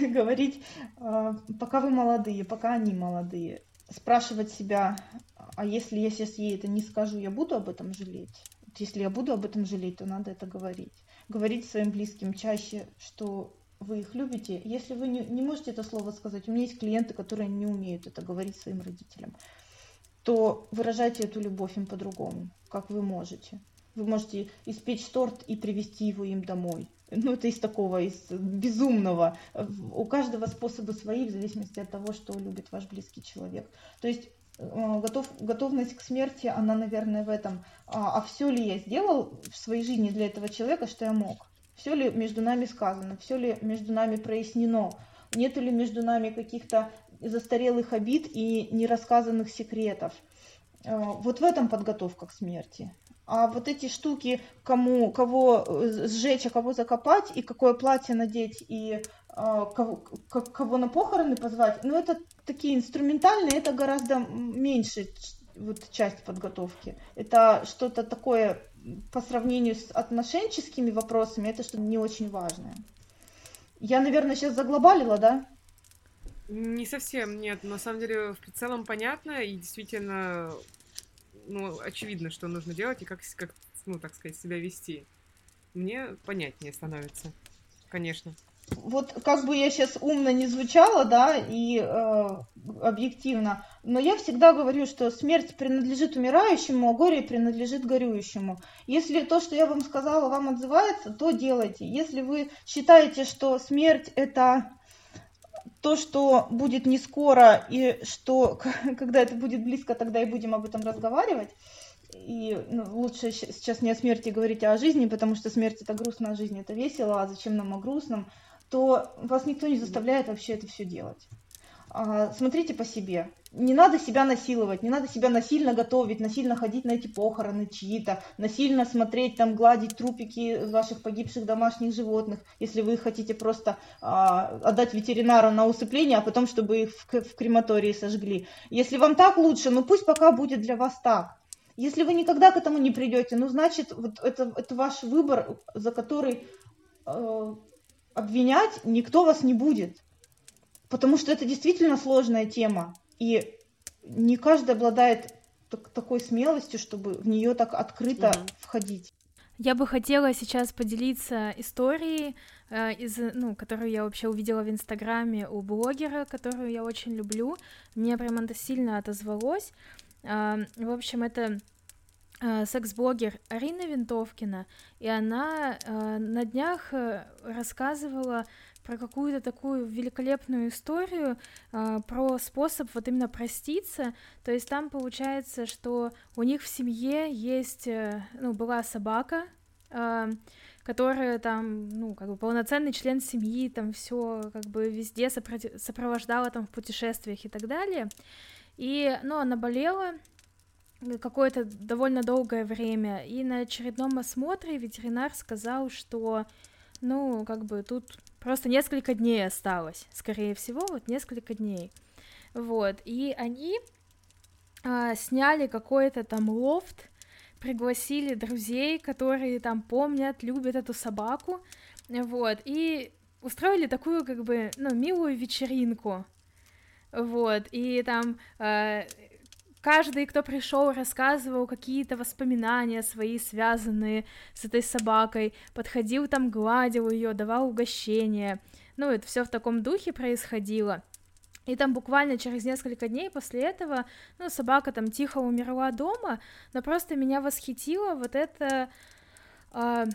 Говорить, э, пока вы молодые, пока они молодые. Спрашивать себя, а если я сейчас ей это не скажу, я буду об этом жалеть? Если я буду об этом жалеть, то надо это говорить говорить своим близким чаще, что вы их любите. Если вы не, не можете это слово сказать, у меня есть клиенты, которые не умеют это говорить своим родителям, то выражайте эту любовь им по-другому, как вы можете. Вы можете испечь торт и привезти его им домой. Ну, это из такого, из безумного. У каждого способы свои, в зависимости от того, что любит ваш близкий человек. То есть э, готов, готовность к смерти, она, наверное, в этом. А, а все ли я сделал в своей жизни для этого человека, что я мог? Все ли между нами сказано? Все ли между нами прояснено? Нет ли между нами каких-то застарелых обид и нерассказанных секретов? Э, вот в этом подготовка к смерти. А вот эти штуки, кому, кого э, сжечь, а кого закопать, и какое платье надеть, и а, кого, кого на похороны позвать, ну это такие инструментальные, это гораздо меньше вот часть подготовки. Это что-то такое по сравнению с отношенческими вопросами, это что-то не очень важное. Я, наверное, сейчас заглобалила, да? Не совсем, нет. На самом деле, в целом понятно, и действительно, ну, очевидно, что нужно делать и как, как ну, так сказать, себя вести. Мне понятнее становится, конечно вот как бы я сейчас умно не звучала, да, и э, объективно, но я всегда говорю, что смерть принадлежит умирающему, а горе принадлежит горюющему. Если то, что я вам сказала, вам отзывается, то делайте. Если вы считаете, что смерть это то, что будет не скоро, и что когда это будет близко, тогда и будем об этом разговаривать. И ну, лучше сейчас не о смерти говорить, а о жизни, потому что смерть это грустно, а жизнь это весело, а зачем нам о грустном? то вас никто не заставляет вообще это все делать. А, смотрите по себе. Не надо себя насиловать, не надо себя насильно готовить, насильно ходить на эти похороны чьи-то, насильно смотреть, там, гладить трупики ваших погибших домашних животных, если вы хотите просто а, отдать ветеринару на усыпление, а потом, чтобы их в, в крематории сожгли. Если вам так лучше, ну пусть пока будет для вас так. Если вы никогда к этому не придете, ну значит, вот это, это ваш выбор, за который э, обвинять никто вас не будет. Потому что это действительно сложная тема. И не каждый обладает так, такой смелостью, чтобы в нее так открыто угу. входить. Я бы хотела сейчас поделиться историей, э, из, ну, которую я вообще увидела в Инстаграме у блогера, которую я очень люблю. Мне прям это сильно отозвалось. Э, в общем, это Э, секс-блогер Арина Винтовкина, и она э, на днях э, рассказывала про какую-то такую великолепную историю, э, про способ вот именно проститься. То есть там получается, что у них в семье есть, э, ну, была собака, э, которая там, ну, как бы полноценный член семьи, там все как бы везде сопро- сопровождала там в путешествиях и так далее. И, ну, она болела, какое-то довольно долгое время, и на очередном осмотре ветеринар сказал, что, ну, как бы тут просто несколько дней осталось, скорее всего, вот несколько дней, вот, и они а, сняли какой-то там лофт, пригласили друзей, которые там помнят, любят эту собаку, вот, и устроили такую, как бы, ну, милую вечеринку, вот, и там э, каждый, кто пришел, рассказывал какие-то воспоминания свои, связанные с этой собакой, подходил там, гладил ее, давал угощение. Ну, это все в таком духе происходило. И там буквально через несколько дней после этого, ну, собака там тихо умерла дома, но просто меня восхитило вот это э,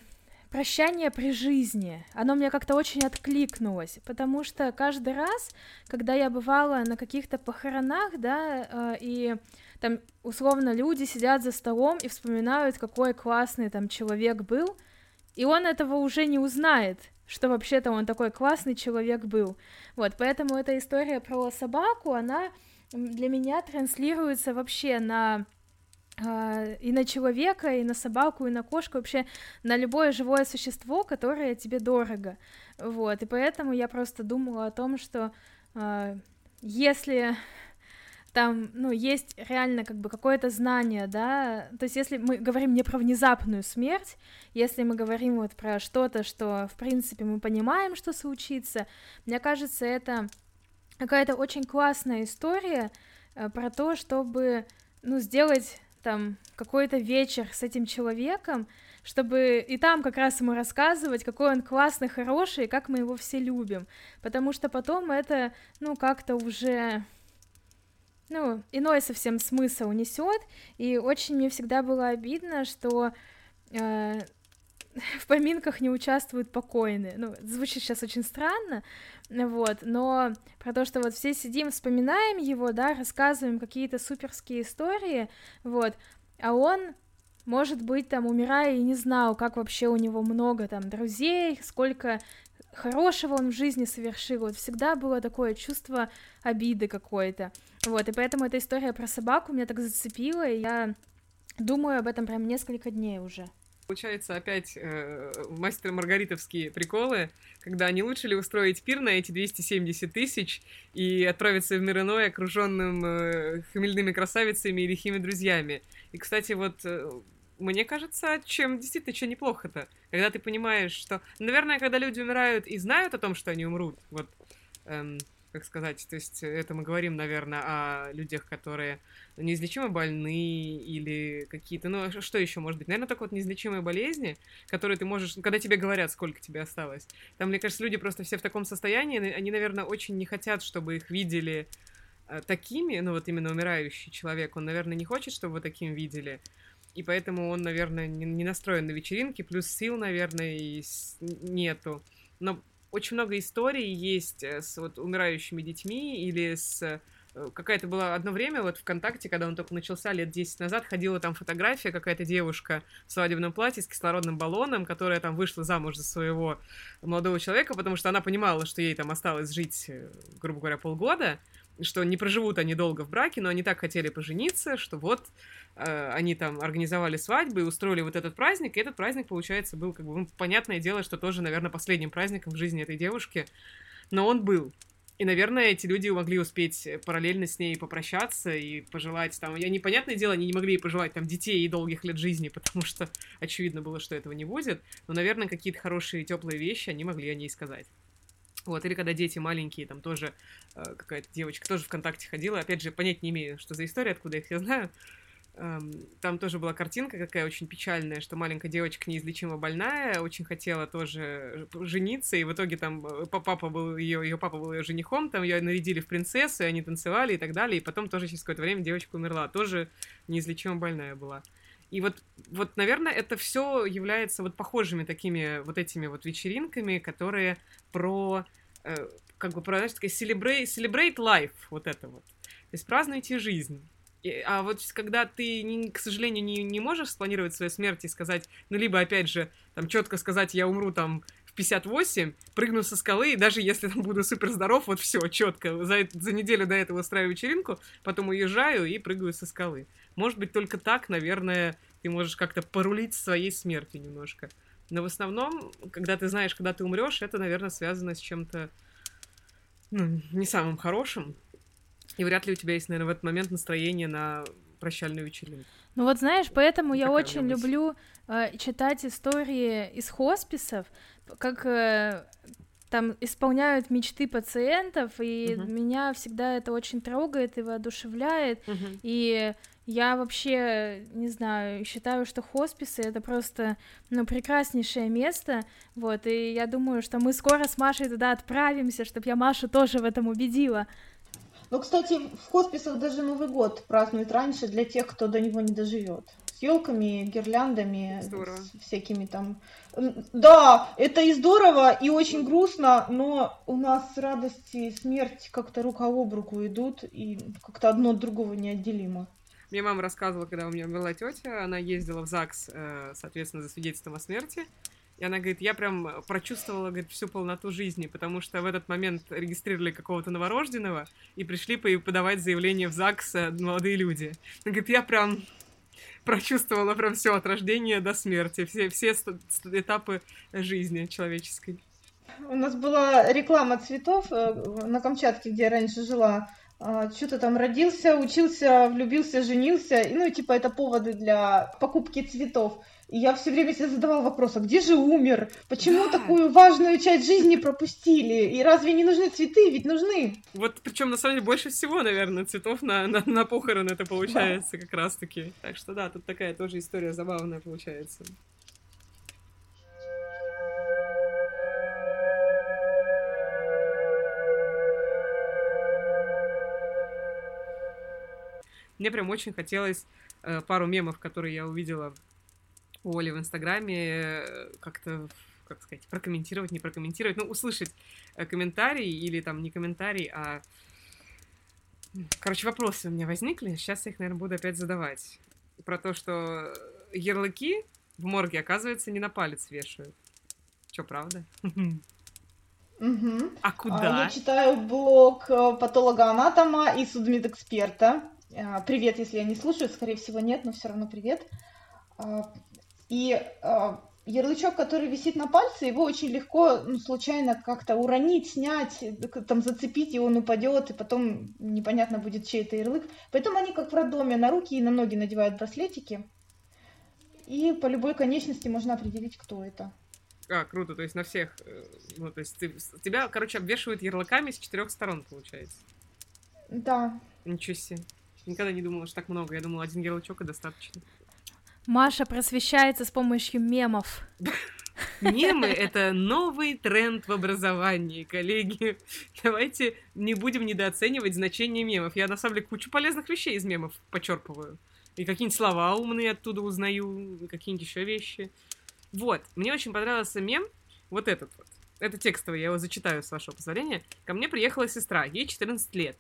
прощание при жизни. Оно мне как-то очень откликнулось, потому что каждый раз, когда я бывала на каких-то похоронах, да, э, и там условно люди сидят за столом и вспоминают, какой классный там человек был, и он этого уже не узнает, что вообще-то он такой классный человек был. Вот, поэтому эта история про собаку, она для меня транслируется вообще на и на человека, и на собаку, и на кошку, вообще на любое живое существо, которое тебе дорого. Вот, и поэтому я просто думала о том, что э, если там, ну, есть реально как бы какое-то знание, да, то есть если мы говорим не про внезапную смерть, если мы говорим вот про что-то, что, в принципе, мы понимаем, что случится, мне кажется, это какая-то очень классная история э, про то, чтобы, ну, сделать там какой-то вечер с этим человеком, чтобы и там как раз ему рассказывать, какой он классный, хороший, и как мы его все любим, потому что потом это, ну, как-то уже, ну, иной совсем смысл несет, и очень мне всегда было обидно, что, э, в поминках не участвуют покойные. Ну, звучит сейчас очень странно, вот, но про то, что вот все сидим, вспоминаем его, да, рассказываем какие-то суперские истории, вот, а он может быть, там, умирая, и не знал, как вообще у него много там друзей, сколько хорошего он в жизни совершил. Вот всегда было такое чувство обиды какой-то. Вот, и поэтому эта история про собаку меня так зацепила, и я думаю об этом прям несколько дней уже. Получается опять э, мастер Маргаритовские приколы, когда не лучше ли устроить пир на эти 270 тысяч и отправиться в мир иной, окруженным э, хмельными красавицами и лихими друзьями. И, кстати, вот э, мне кажется, чем действительно, что неплохо-то. Когда ты понимаешь, что... Наверное, когда люди умирают и знают о том, что они умрут, вот, эм, как сказать, то есть это мы говорим, наверное, о людях, которые неизлечимо больны или какие-то... Ну, а что еще может быть? Наверное, так вот неизлечимые болезни, которые ты можешь... Когда тебе говорят, сколько тебе осталось. Там, мне кажется, люди просто все в таком состоянии, они, наверное, очень не хотят, чтобы их видели э, такими, ну вот именно умирающий человек, он, наверное, не хочет, чтобы его таким видели и поэтому он, наверное, не, настроен на вечеринки, плюс сил, наверное, и нету. Но очень много историй есть э, с вот умирающими детьми или с э, какая-то была одно время вот ВКонтакте, когда он только начался лет 10 назад, ходила там фотография, какая-то девушка в свадебном платье с кислородным баллоном, которая там вышла замуж за своего молодого человека, потому что она понимала, что ей там осталось жить, э, грубо говоря, полгода, что не проживут они долго в браке, но они так хотели пожениться, что вот э, они там организовали свадьбу и устроили вот этот праздник, и этот праздник, получается, был как бы, ну, понятное дело, что тоже, наверное, последним праздником в жизни этой девушки, но он был. И, наверное, эти люди могли успеть параллельно с ней попрощаться и пожелать там... Я, непонятное дело, они не могли пожелать там детей и долгих лет жизни, потому что очевидно было, что этого не будет. Но, наверное, какие-то хорошие, теплые вещи они могли о ней сказать. Вот, или когда дети маленькие, там тоже э, какая-то девочка тоже ВКонтакте ходила, опять же, понять не имею, что за история, откуда их я знаю. Эм, там тоже была картинка какая очень печальная, что маленькая девочка неизлечимо больная, очень хотела тоже жениться, и в итоге там э, папа был ее, ее папа был ее женихом, там ее нарядили в принцессу, и они танцевали и так далее, и потом тоже через какое-то время девочка умерла, тоже неизлечимо больная была. И вот, вот, наверное, это все является вот похожими такими вот этими вот вечеринками, которые про, э, как бы, про, знаешь, такая celebrate, celebrate life, вот это вот. То есть празднуйте жизнь. А вот когда ты, к сожалению, не, не можешь спланировать свою смерть и сказать, ну, либо, опять же, там, четко сказать, я умру там 58, прыгну со скалы, и даже если там буду супер здоров, вот все, четко, за, за неделю до этого устраиваю вечеринку, потом уезжаю и прыгаю со скалы. Может быть, только так, наверное, ты можешь как-то порулить своей смертью немножко. Но в основном, когда ты знаешь, когда ты умрешь, это, наверное, связано с чем-то ну, не самым хорошим. И вряд ли у тебя есть, наверное, в этот момент настроение на прощальную вечеринку. Ну вот знаешь, поэтому я очень люблю э, читать истории из хосписов, как э, там исполняют мечты пациентов, и uh-huh. меня всегда это очень трогает и воодушевляет. Uh-huh. И я вообще, не знаю, считаю, что хосписы это просто, ну, прекраснейшее место, вот, и я думаю, что мы скоро с Машей туда отправимся, чтобы я Машу тоже в этом убедила. Ну, кстати, в хосписах даже Новый год празднуют раньше для тех, кто до него не доживет. С елками, гирляндами, здорово. всякими там. Да, это и здорово, и очень грустно, но у нас радость и смерть как-то рука об руку идут, и как-то одно от другого неотделимо. Мне мама рассказывала, когда у меня умерла тетя, она ездила в ЗАГС, э, соответственно, за свидетельством о смерти. И она говорит, я прям прочувствовала, говорит, всю полноту жизни, потому что в этот момент регистрировали какого-то новорожденного и пришли подавать заявление в ЗАГС э, молодые люди. Она говорит, я прям прочувствовала прям все от рождения до смерти, все, все этапы жизни человеческой. У нас была реклама цветов э, на Камчатке, где я раньше жила. А, что-то там родился, учился, влюбился, женился. И, ну, типа, это поводы для покупки цветов. И я все время себе задавала вопрос, а где же умер? Почему да. такую важную часть жизни пропустили? И разве не нужны цветы? Ведь нужны. Вот причем на самом деле больше всего, наверное, цветов на, на, на похороны это получается да. как раз-таки. Так что да, тут такая тоже история забавная получается. Мне прям очень хотелось э, пару мемов, которые я увидела у Оли в Инстаграме э, как-то как сказать, прокомментировать, не прокомментировать, ну, услышать э, комментарий или там не комментарий, а... Короче, вопросы у меня возникли, сейчас я их, наверное, буду опять задавать. Про то, что ярлыки в морге, оказывается, не на палец вешают. Чё, правда? Угу. А куда? Я читаю блог э, патолога-анатома и судмедэксперта. Привет, если я не слушаю, скорее всего нет, но все равно привет. И ярлычок, который висит на пальце, его очень легко ну, случайно как-то уронить, снять, там зацепить, и он упадет, и потом непонятно будет, чей это ярлык. Поэтому они, как в роддоме, на руки и на ноги надевают браслетики, и по любой конечности можно определить, кто это. А, круто, то есть на всех, э, ну, то есть ты, тебя, короче, обвешивают ярлыками с четырех сторон, получается. Да. Ничего себе. Никогда не думала, что так много. Я думала, один ярлычок и достаточно. Маша просвещается с помощью мемов. Мемы — это новый тренд в образовании, коллеги. Давайте не будем недооценивать значение мемов. Я, на самом деле, кучу полезных вещей из мемов почерпываю. И какие-нибудь слова умные оттуда узнаю, какие-нибудь еще вещи. Вот, мне очень понравился мем, вот этот вот. Это текстовый, я его зачитаю, с вашего позволения. Ко мне приехала сестра, ей 14 лет.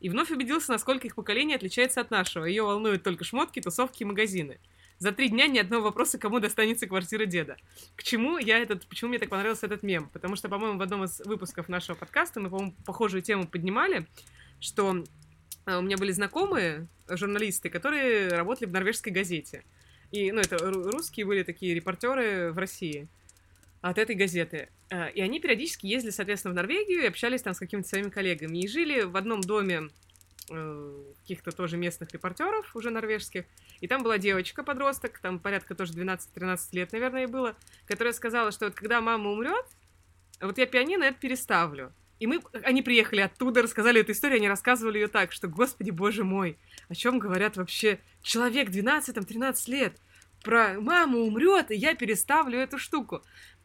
И вновь убедился, насколько их поколение отличается от нашего. Ее волнуют только шмотки, тусовки и магазины. За три дня ни одного вопроса, кому достанется квартира деда. К чему я этот, почему мне так понравился этот мем? Потому что, по-моему, в одном из выпусков нашего подкаста мы, по-моему, похожую тему поднимали, что э, у меня были знакомые журналисты, которые работали в норвежской газете. И, ну, это русские были такие репортеры в России от этой газеты. Э, и они периодически ездили, соответственно, в Норвегию и общались там с какими-то своими коллегами. И жили в одном доме каких-то тоже местных репортеров, уже норвежских. И там была девочка-подросток, там порядка тоже 12-13 лет, наверное, было, которая сказала, что вот когда мама умрет, вот я пианино это переставлю. И мы, они приехали оттуда, рассказали эту историю, они рассказывали ее так, что, господи, боже мой, о чем говорят вообще человек 12-13 лет? Про маму умрет, и я переставлю эту штуку.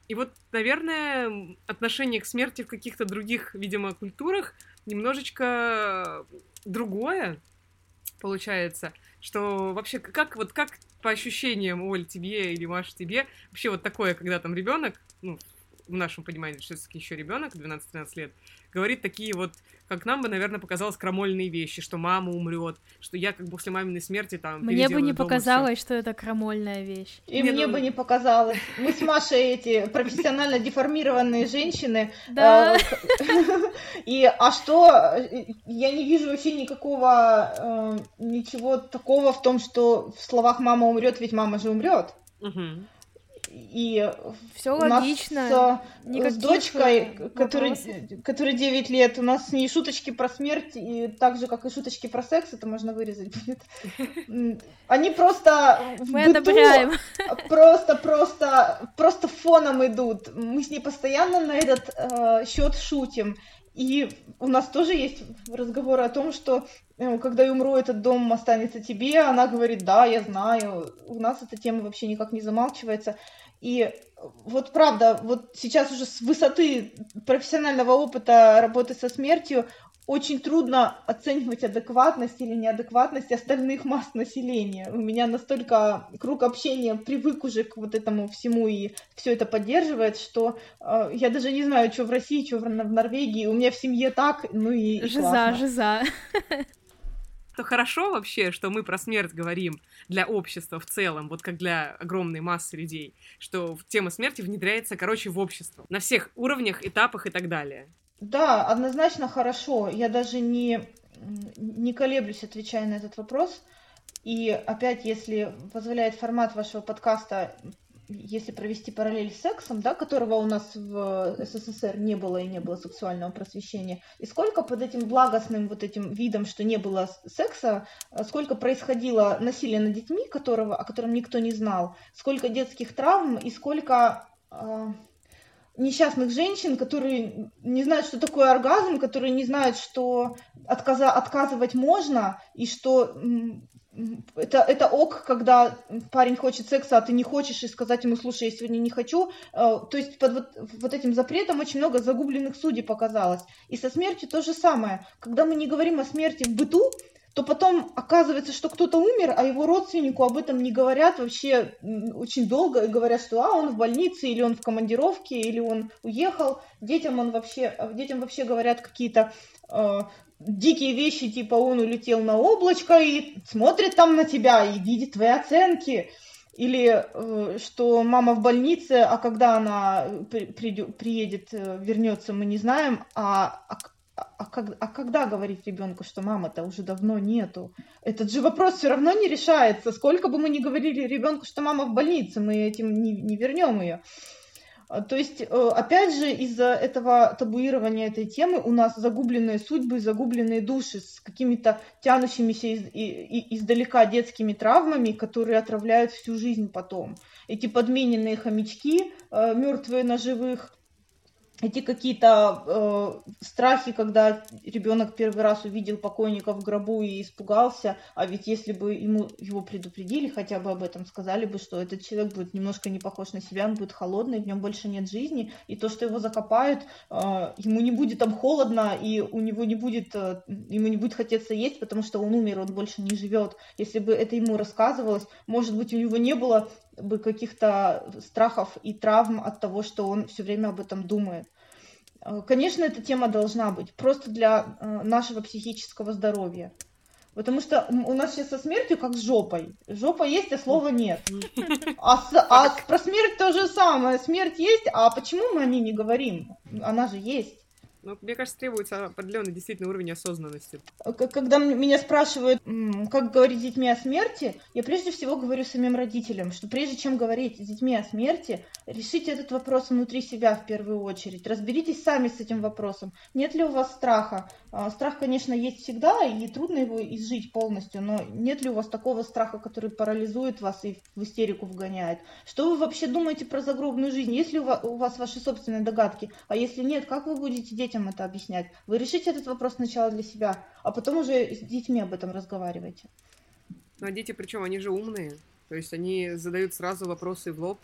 И вот, наверное, отношение к смерти в каких-то других, видимо, культурах немножечко другое, получается, что вообще как вот как по ощущениям, Оль, тебе или Маша, тебе, вообще вот такое, когда там ребенок, ну, в нашем понимании, все-таки еще ребенок, 12-13 лет, говорит такие вот, как нам бы, наверное, показалось, крамольные вещи, что мама умрет, что я как бы после маминой смерти там Мне бы не показалось, всё. что это крамольная вещь. И не, мне ну... бы не показалось. Мы с Машей эти профессионально деформированные женщины. Да. Э, и а что? Я не вижу вообще никакого э, ничего такого в том, что в словах мама умрет, ведь мама же умрет. Угу. И все логично. С, с дочкой, который, который 9 лет, у нас с ней шуточки про смерть, и так же, как и шуточки про секс, это можно вырезать будет. Они просто Мы одобряем. Просто, просто, просто фоном идут. Мы с ней постоянно на этот э, счет шутим. И у нас тоже есть разговоры о том, что э, когда я умру, этот дом останется тебе. Она говорит, да, я знаю. У нас эта тема вообще никак не замалчивается. И вот правда, вот сейчас уже с высоты профессионального опыта работы со смертью очень трудно оценивать адекватность или неадекватность остальных масс населения. У меня настолько круг общения привык уже к вот этому всему и все это поддерживает, что э, я даже не знаю, что в России, что в, в Норвегии. У меня в семье так, ну и, жиза, классно. жиза что хорошо вообще, что мы про смерть говорим для общества в целом, вот как для огромной массы людей, что тема смерти внедряется, короче, в общество на всех уровнях, этапах и так далее. Да, однозначно хорошо. Я даже не, не колеблюсь, отвечая на этот вопрос. И опять, если позволяет формат вашего подкаста если провести параллель с сексом, да, которого у нас в СССР не было и не было сексуального просвещения, и сколько под этим благостным вот этим видом, что не было секса, сколько происходило насилия над детьми, которого, о котором никто не знал, сколько детских травм и сколько э, несчастных женщин, которые не знают, что такое оргазм, которые не знают, что отказа, отказывать можно, и что это, это ок, когда парень хочет секса, а ты не хочешь, и сказать ему, слушай, я сегодня не хочу. Э, то есть под вот, вот этим запретом очень много загубленных судей показалось. И со смертью то же самое. Когда мы не говорим о смерти в быту, то потом оказывается, что кто-то умер, а его родственнику об этом не говорят вообще очень долго, и говорят, что а, он в больнице, или он в командировке, или он уехал. Детям он вообще, детям вообще говорят какие-то э, дикие вещи, типа он улетел на облачко и смотрит там на тебя и видит твои оценки. Или э, что мама в больнице, а когда она при, при, приедет, э, вернется, мы не знаем, а, а а, как, а когда говорить ребенку, что мама-то уже давно нету? Этот же вопрос все равно не решается. Сколько бы мы ни говорили ребенку, что мама в больнице, мы этим не, не вернем ее. А, то есть, э, опять же, из-за этого табуирования этой темы у нас загубленные судьбы, загубленные души с какими-то тянущимися из, и, издалека детскими травмами, которые отравляют всю жизнь потом. Эти подмененные хомячки, э, мертвые на живых, эти какие-то э, страхи, когда ребенок первый раз увидел покойника в гробу и испугался, а ведь если бы ему его предупредили, хотя бы об этом сказали бы, что этот человек будет немножко не похож на себя, он будет холодный, в нем больше нет жизни, и то, что его закопают, э, ему не будет там холодно, и у него не будет, э, ему не будет хотеться есть, потому что он умер, он больше не живет. Если бы это ему рассказывалось, может быть, у него не было бы каких-то страхов и травм от того, что он все время об этом думает. Э, конечно, эта тема должна быть просто для э, нашего психического здоровья. Потому что у нас сейчас со смертью как с жопой. Жопа есть, а слова нет. А, с, а про смерть то же самое. Смерть есть, а почему мы о ней не говорим? Она же есть. Ну, мне кажется, требуется определенный действительно уровень осознанности. Когда меня спрашивают, как говорить с детьми о смерти, я прежде всего говорю самим родителям, что прежде чем говорить с детьми о смерти, решите этот вопрос внутри себя в первую очередь. Разберитесь сами с этим вопросом. Нет ли у вас страха? А, страх, конечно, есть всегда, и трудно его изжить полностью, но нет ли у вас такого страха, который парализует вас и в истерику вгоняет? Что вы вообще думаете про загробную жизнь? Есть ли у вас ваши собственные догадки? А если нет, как вы будете детям это объяснять? Вы решите этот вопрос сначала для себя, а потом уже с детьми об этом разговаривайте. Ну, а дети, причем, они же умные. То есть они задают сразу вопросы в лоб.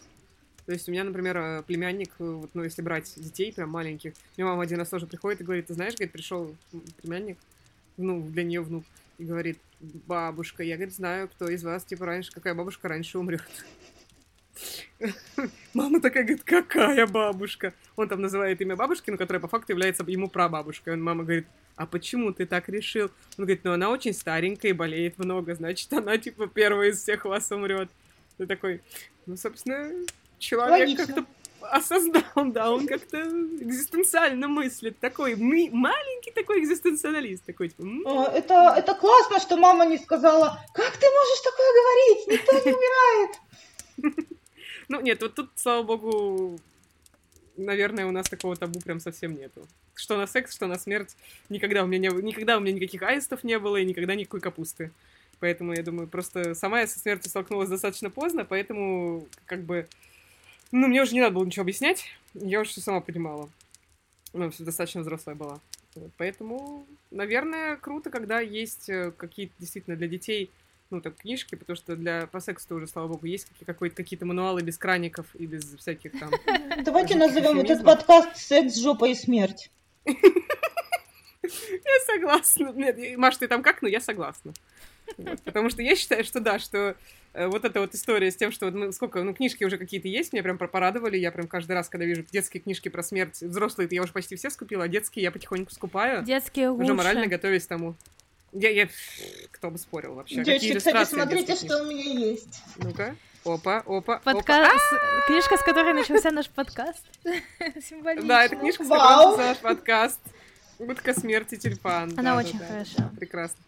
То есть у меня, например, э, племянник, э, вот, ну, если брать детей прям маленьких, мне мама один раз тоже приходит и говорит, ты знаешь, говорит, пришел племянник, ну, для нее внук, и говорит, бабушка, я, говорит, знаю, кто из вас, типа, раньше, какая бабушка раньше умрет. Мама такая говорит, какая бабушка? Он там называет имя бабушки, но которая по факту является ему прабабушкой. Он, мама говорит, а почему ты так решил? Он говорит, ну она очень старенькая и болеет много, значит, она, типа, первая из всех вас умрет. Ты такой, ну, собственно, человек как-то осознал, да, он как-то экзистенциально мыслит, такой мы, маленький такой экзистенциалист, такой типа. О, это, это классно, что мама не сказала, как ты можешь такое говорить, никто не умирает. Ну, нет, вот тут, слава богу, наверное, у нас такого табу прям совсем нету. Что на секс, что на смерть. Никогда у меня, не, никогда у меня никаких аистов не было и никогда никакой капусты. Поэтому, я думаю, просто сама я со смертью столкнулась достаточно поздно, поэтому, как бы, ну, мне уже не надо было ничего объяснять, я уже все сама понимала. Ну, достаточно взрослая была. Поэтому, наверное, круто, когда есть э, какие-то действительно для детей ну, там, книжки, потому что для по сексу уже, слава богу, есть какие-то мануалы без краников и без всяких там... Давайте назовем этот подкаст «Секс, жопа и смерть». Я согласна. Нет, Маш, ты там как? Ну, я согласна. Вот, потому что я считаю, что да, что э, вот эта вот история с тем, что ну, сколько, ну, книжки уже какие-то есть, меня прям порадовали. Я прям каждый раз, когда вижу детские книжки про смерть, взрослые я уже почти все скупила, а детские я потихоньку скупаю. Детские лучше. Уже морально готовясь к тому. Я, я... Кто бы спорил вообще? Девочки, кстати, смотрите, что у меня есть. Ну-ка. Опа, опа, Подкаст... опа. Книжка, с которой начался наш подкаст. Символично. Да, это книжка, с которой начался наш подкаст. Утка смерти тюльпан. Она очень хороша. Прекрасно.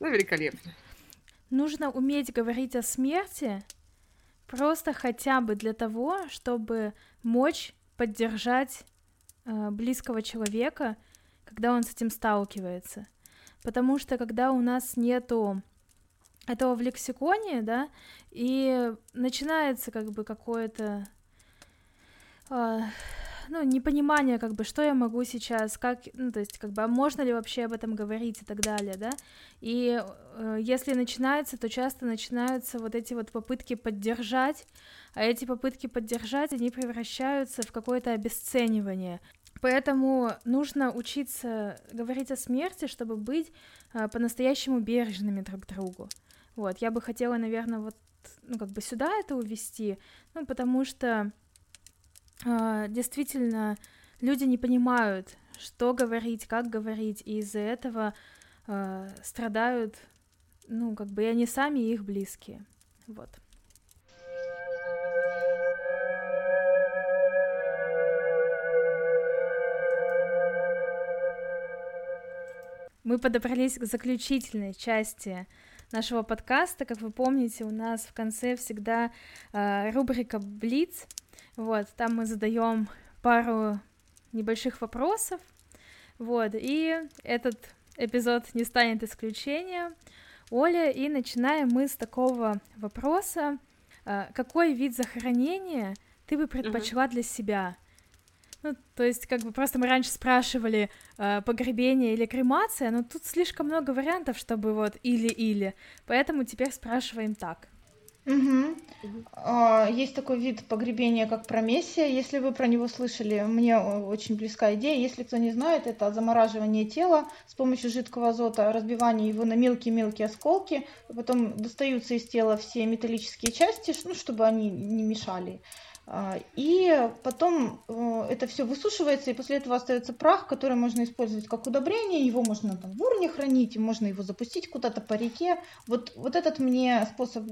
Ну, великолепно. Нужно уметь говорить о смерти просто хотя бы для того, чтобы мочь поддержать э, близкого человека, когда он с этим сталкивается потому что когда у нас нету этого в лексиконе, да, и начинается как бы какое-то э, ну, непонимание, как бы, что я могу сейчас, как, ну, то есть, как бы, а можно ли вообще об этом говорить и так далее, да, и э, если начинается, то часто начинаются вот эти вот попытки поддержать, а эти попытки поддержать, они превращаются в какое-то обесценивание, Поэтому нужно учиться говорить о смерти, чтобы быть э, по-настоящему бережными друг к другу. Вот, я бы хотела, наверное, вот, ну, как бы сюда это увести, ну, потому что э, действительно люди не понимают, что говорить, как говорить, и из-за этого э, страдают, ну, как бы и они сами, и их близкие. Вот. Мы подобрались к заключительной части нашего подкаста. Как вы помните, у нас в конце всегда э, рубрика Блиц. Вот, там мы задаем пару небольших вопросов. Вот, и этот эпизод не станет исключением. Оля, и начинаем мы с такого вопроса. Э, какой вид захоронения ты бы предпочла для себя? Ну, то есть, как бы просто мы раньше спрашивали э, погребение или кремация, но тут слишком много вариантов, чтобы вот или-или. Поэтому теперь спрашиваем так. Угу. А, есть такой вид погребения, как промессия. Если вы про него слышали, мне очень близка идея. Если кто не знает, это замораживание тела с помощью жидкого азота, разбивание его на мелкие-мелкие осколки, потом достаются из тела все металлические части, ну, чтобы они не мешали. А, и потом э, это все высушивается, и после этого остается прах, который можно использовать как удобрение. Его можно там в урне хранить, можно его запустить куда-то по реке. Вот, вот этот мне способ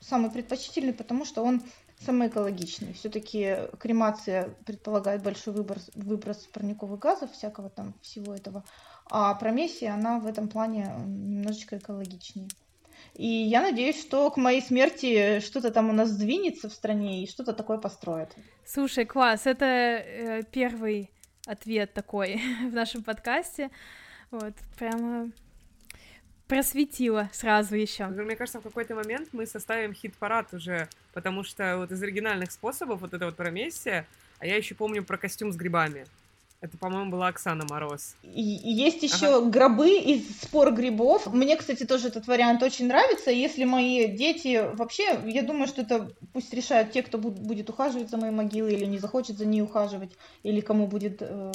самый предпочтительный, потому что он самый экологичный. Все-таки кремация предполагает большой выброс, выброс парниковых газов, всякого там всего этого. А промессия, она в этом плане немножечко экологичнее. И я надеюсь, что к моей смерти что-то там у нас сдвинется в стране и что-то такое построят. Слушай, класс, это э, первый ответ такой в нашем подкасте. Вот, прямо просветила сразу еще. Мне кажется, в какой-то момент мы составим хит-парад уже, потому что вот из оригинальных способов вот это вот промессия, а я еще помню про костюм с грибами. Это, по-моему, была Оксана Мороз. И есть еще ага. гробы из спор грибов. Мне, кстати, тоже этот вариант очень нравится. Если мои дети вообще, я думаю, что это пусть решают те, кто будет ухаживать за моей могилой или не захочет за ней ухаживать, или кому будет э,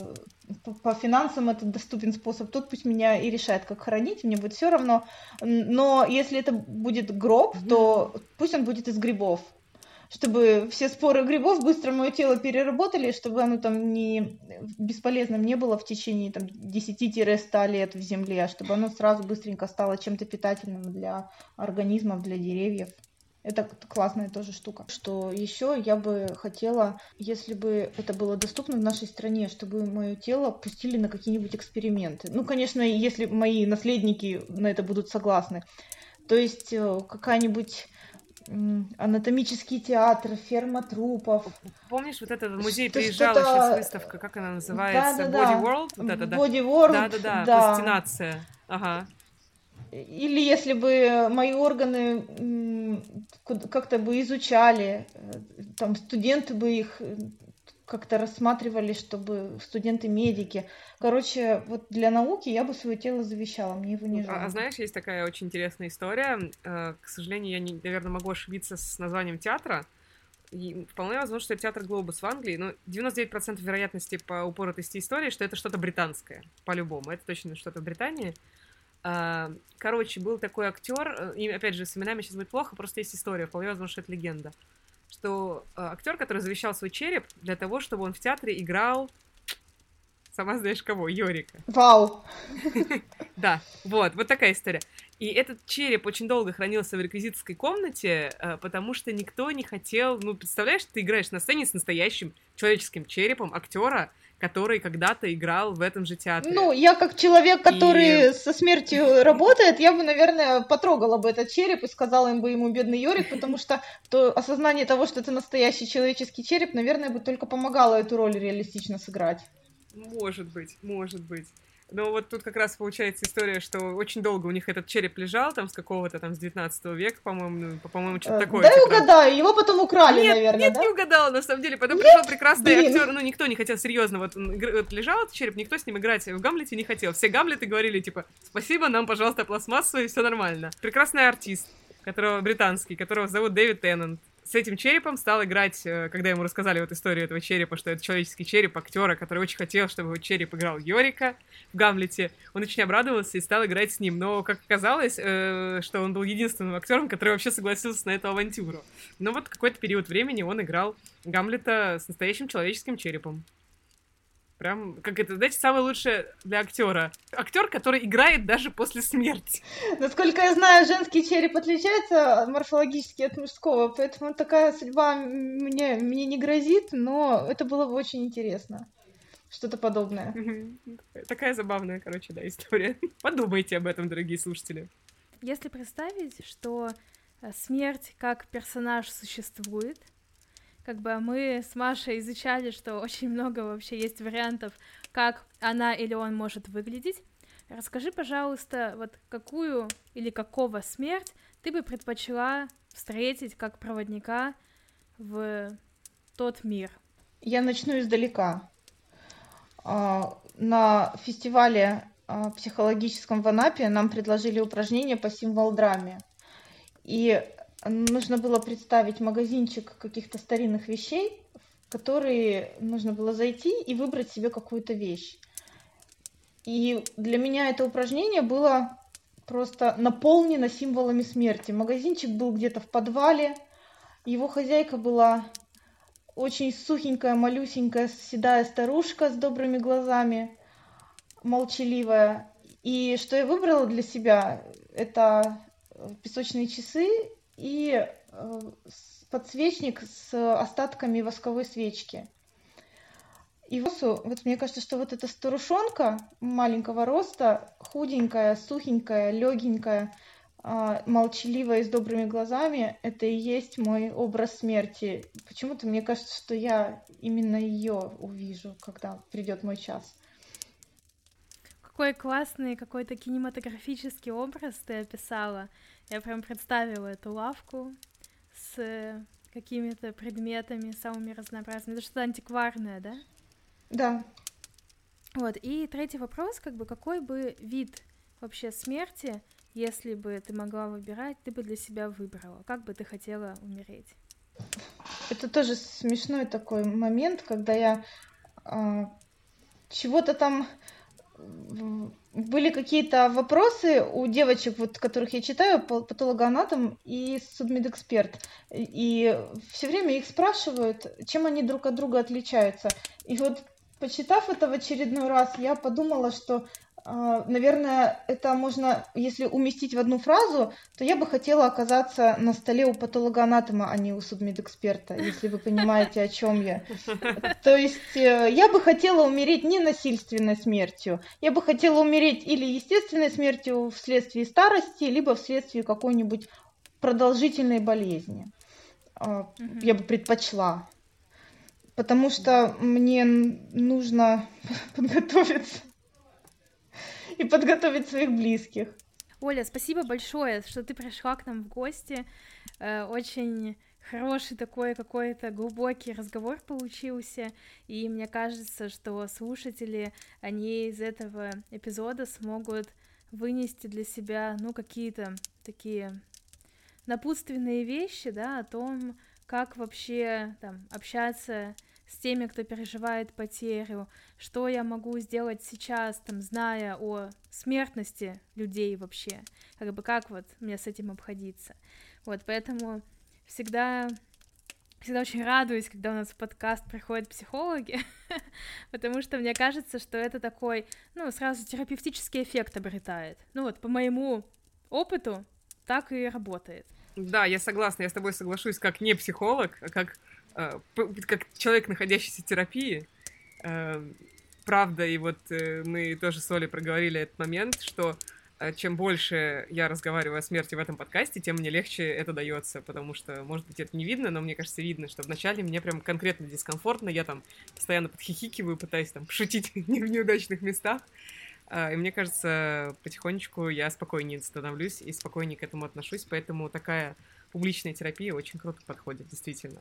по финансам это доступен способ, тот пусть меня и решает, как хоронить, мне будет все равно. Но если это будет гроб, то пусть он будет из грибов чтобы все споры грибов быстро мое тело переработали, чтобы оно там не бесполезным не было в течение там 10-100 лет в земле, а чтобы оно сразу быстренько стало чем-то питательным для организмов, для деревьев. Это классная тоже штука. Что еще я бы хотела, если бы это было доступно в нашей стране, чтобы мое тело пустили на какие-нибудь эксперименты. Ну, конечно, если мои наследники на это будут согласны. То есть э, какая-нибудь анатомический театр, ферма трупов. Помнишь, вот этот музей приезжала сейчас выставка, как она называется? Да, да, Body World? Вот это, да? Body World, да, да, да, да. пластинация. Ага. Или если бы мои органы как-то бы изучали, э, там студенты бы их как-то рассматривали, чтобы студенты-медики. Короче, вот для науки я бы свое тело завещала, мне его не а, жалко. А, а знаешь, есть такая очень интересная история. Э, к сожалению, я, не, наверное, могу ошибиться с названием театра. И вполне возможно, что это театр Глобус в Англии, но 99% вероятности по упоротости истории, что это что-то британское, по-любому. Это точно что-то в Британии. А, короче, был такой актер, э, и опять же, с именами сейчас будет плохо, просто есть история, вполне возможно, что это легенда что э, актер, который завещал свой череп для того, чтобы он в театре играл сама знаешь кого, Йорика. Вау! Да, вот, вот такая история. И этот череп очень долго хранился в реквизиторской комнате, э, потому что никто не хотел, ну, представляешь, ты играешь на сцене с настоящим человеческим черепом актера, который когда-то играл в этом же театре. Ну, я как человек, который и... со смертью работает, я бы, наверное, потрогала бы этот череп и сказала им бы ему бедный Йорик, потому что то осознание того, что это настоящий человеческий череп, наверное, бы только помогало эту роль реалистично сыграть. Может быть, может быть. Но вот тут как раз получается история, что очень долго у них этот череп лежал, там, с какого-то там, с 19 века, по-моему, ну, по-моему, что-то э, такое. Дай типа... угадаю, его потом украли, нет, наверное, Нет, да? не угадала, на самом деле. Потом нет? пришел прекрасный Блин. актер, ну, никто не хотел, серьезно, вот, вот лежал этот череп, никто с ним играть в Гамлете не хотел. Все Гамлеты говорили, типа, спасибо, нам, пожалуйста, пластмассовый, все нормально. Прекрасный артист, которого британский, которого зовут Дэвид Теннант с этим черепом стал играть, э, когда ему рассказали вот историю этого черепа, что это человеческий череп актера, который очень хотел, чтобы его череп играл Йорика в Гамлете. Он очень обрадовался и стал играть с ним. Но, как оказалось, э, что он был единственным актером, который вообще согласился на эту авантюру. Но вот какой-то период времени он играл Гамлета с настоящим человеческим черепом. Прям, как это, знаете, самое лучшее для актера. Актер, который играет даже после смерти. Насколько я знаю, женский череп отличается морфологически от мужского, поэтому такая судьба мне, мне не грозит, но это было бы очень интересно. Что-то подобное. Такая забавная, короче, да, история. Подумайте об этом, дорогие слушатели. Если представить, что э, смерть как персонаж существует, как бы мы с Машей изучали, что очень много вообще есть вариантов, как она или он может выглядеть. Расскажи, пожалуйста, вот какую или какого смерть ты бы предпочла встретить как проводника в тот мир? Я начну издалека. А, на фестивале а, психологическом в Анапе нам предложили упражнение по символ-драме. И нужно было представить магазинчик каких-то старинных вещей, в которые нужно было зайти и выбрать себе какую-то вещь. И для меня это упражнение было просто наполнено символами смерти. Магазинчик был где-то в подвале, его хозяйка была очень сухенькая, малюсенькая, седая старушка с добрыми глазами, молчаливая. И что я выбрала для себя, это песочные часы и э, подсвечник с остатками восковой свечки. И вот мне кажется, что вот эта старушонка маленького роста, худенькая, сухенькая, легенькая, а, молчаливая и с добрыми глазами, это и есть мой образ смерти. Почему-то мне кажется, что я именно ее увижу, когда придет мой час. Какой классный какой-то кинематографический образ ты описала. Я прям представила эту лавку с какими-то предметами самыми разнообразными. Это что-то антикварное, да? Да. Вот, и третий вопрос, как бы, какой бы вид вообще смерти, если бы ты могла выбирать, ты бы для себя выбрала? Как бы ты хотела умереть? Это тоже смешной такой момент, когда я э, чего-то там были какие-то вопросы у девочек, вот, которых я читаю, патологоанатом и судмедэксперт. И все время их спрашивают, чем они друг от друга отличаются. И вот, почитав это в очередной раз, я подумала, что наверное, это можно, если уместить в одну фразу, то я бы хотела оказаться на столе у патологоанатома, а не у судмедэксперта, если вы понимаете, о чем я. То есть э, я бы хотела умереть не насильственной смертью, я бы хотела умереть или естественной смертью вследствие старости, либо вследствие какой-нибудь продолжительной болезни. А, я бы предпочла. Потому что мне нужно подготовиться и подготовить своих близких. Оля, спасибо большое, что ты пришла к нам в гости. Э, очень хороший такой какой-то глубокий разговор получился, и мне кажется, что слушатели, они из этого эпизода смогут вынести для себя, ну, какие-то такие напутственные вещи, да, о том, как вообще там общаться с теми, кто переживает потерю, что я могу сделать сейчас, там, зная о смертности людей вообще, как бы как вот мне с этим обходиться. Вот, поэтому всегда всегда очень радуюсь, когда у нас в подкаст приходят психологи, потому что мне кажется, что это такой, ну, сразу терапевтический эффект обретает. Ну вот, по моему опыту так и работает. Да, я согласна, я с тобой соглашусь как не психолог, а как как человек, находящийся в терапии, э, правда, и вот э, мы тоже с Олей проговорили этот момент, что чем больше я разговариваю о смерти в этом подкасте, тем мне легче это дается, потому что, может быть, это не видно, но мне кажется, видно, что вначале мне прям конкретно дискомфортно, я там постоянно подхихикиваю, пытаюсь там шутить в неудачных местах, и мне кажется, потихонечку я спокойнее становлюсь и спокойнее к этому отношусь, поэтому такая публичная терапия очень круто подходит, действительно.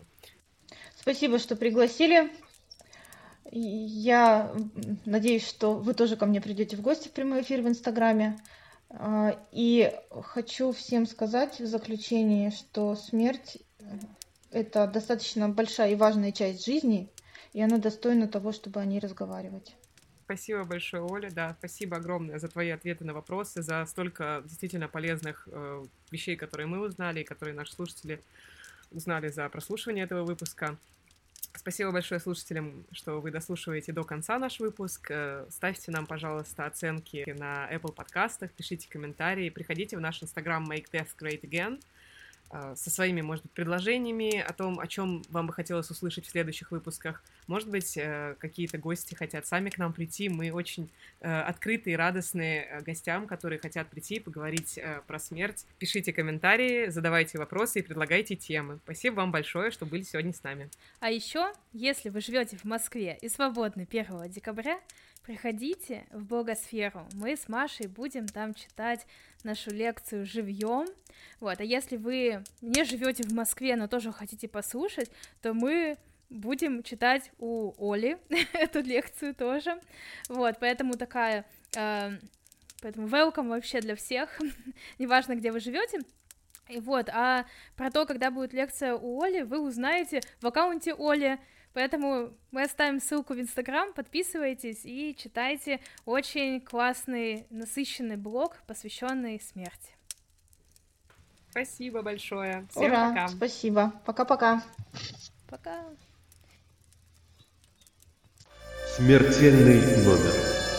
Спасибо, что пригласили. Я надеюсь, что вы тоже ко мне придете в гости в прямой эфир в Инстаграме. А, и хочу всем сказать в заключении, что смерть это достаточно большая и важная часть жизни, и она достойна того, чтобы о ней разговаривать. Спасибо большое, Оля. Да, спасибо огромное за твои ответы на вопросы, за столько действительно полезных э, вещей, которые мы узнали, и которые наши слушатели узнали за прослушивание этого выпуска. Спасибо большое слушателям, что вы дослушиваете до конца наш выпуск. Э, ставьте нам, пожалуйста, оценки на Apple подкастах, пишите комментарии, приходите в наш инстаграм Make Death Great Again — со своими, может быть, предложениями о том, о чем вам бы хотелось услышать в следующих выпусках. Может быть, э, какие-то гости хотят сами к нам прийти. Мы очень э, открытые и радостные э, гостям, которые хотят прийти и поговорить про смерть. Пишите комментарии, задавайте вопросы и предлагайте темы. Спасибо вам большое, что были сегодня с нами. А еще, если вы живете в Москве и свободны 1 декабря, приходите в Богосферу. Мы с Машей будем там читать нашу лекцию живьем. Вот, а если вы не живете в Москве, но тоже хотите послушать, то мы будем читать у Оли эту лекцию тоже. Вот, поэтому такая, э, поэтому welcome вообще для всех, неважно, где вы живете. И вот, а про то, когда будет лекция у Оли, вы узнаете в аккаунте Оли Поэтому мы оставим ссылку в Инстаграм, подписывайтесь и читайте очень классный, насыщенный блог, посвященный смерти. Спасибо большое. Всем Ура, пока. Спасибо. Пока-пока. Пока. Смертельный номер.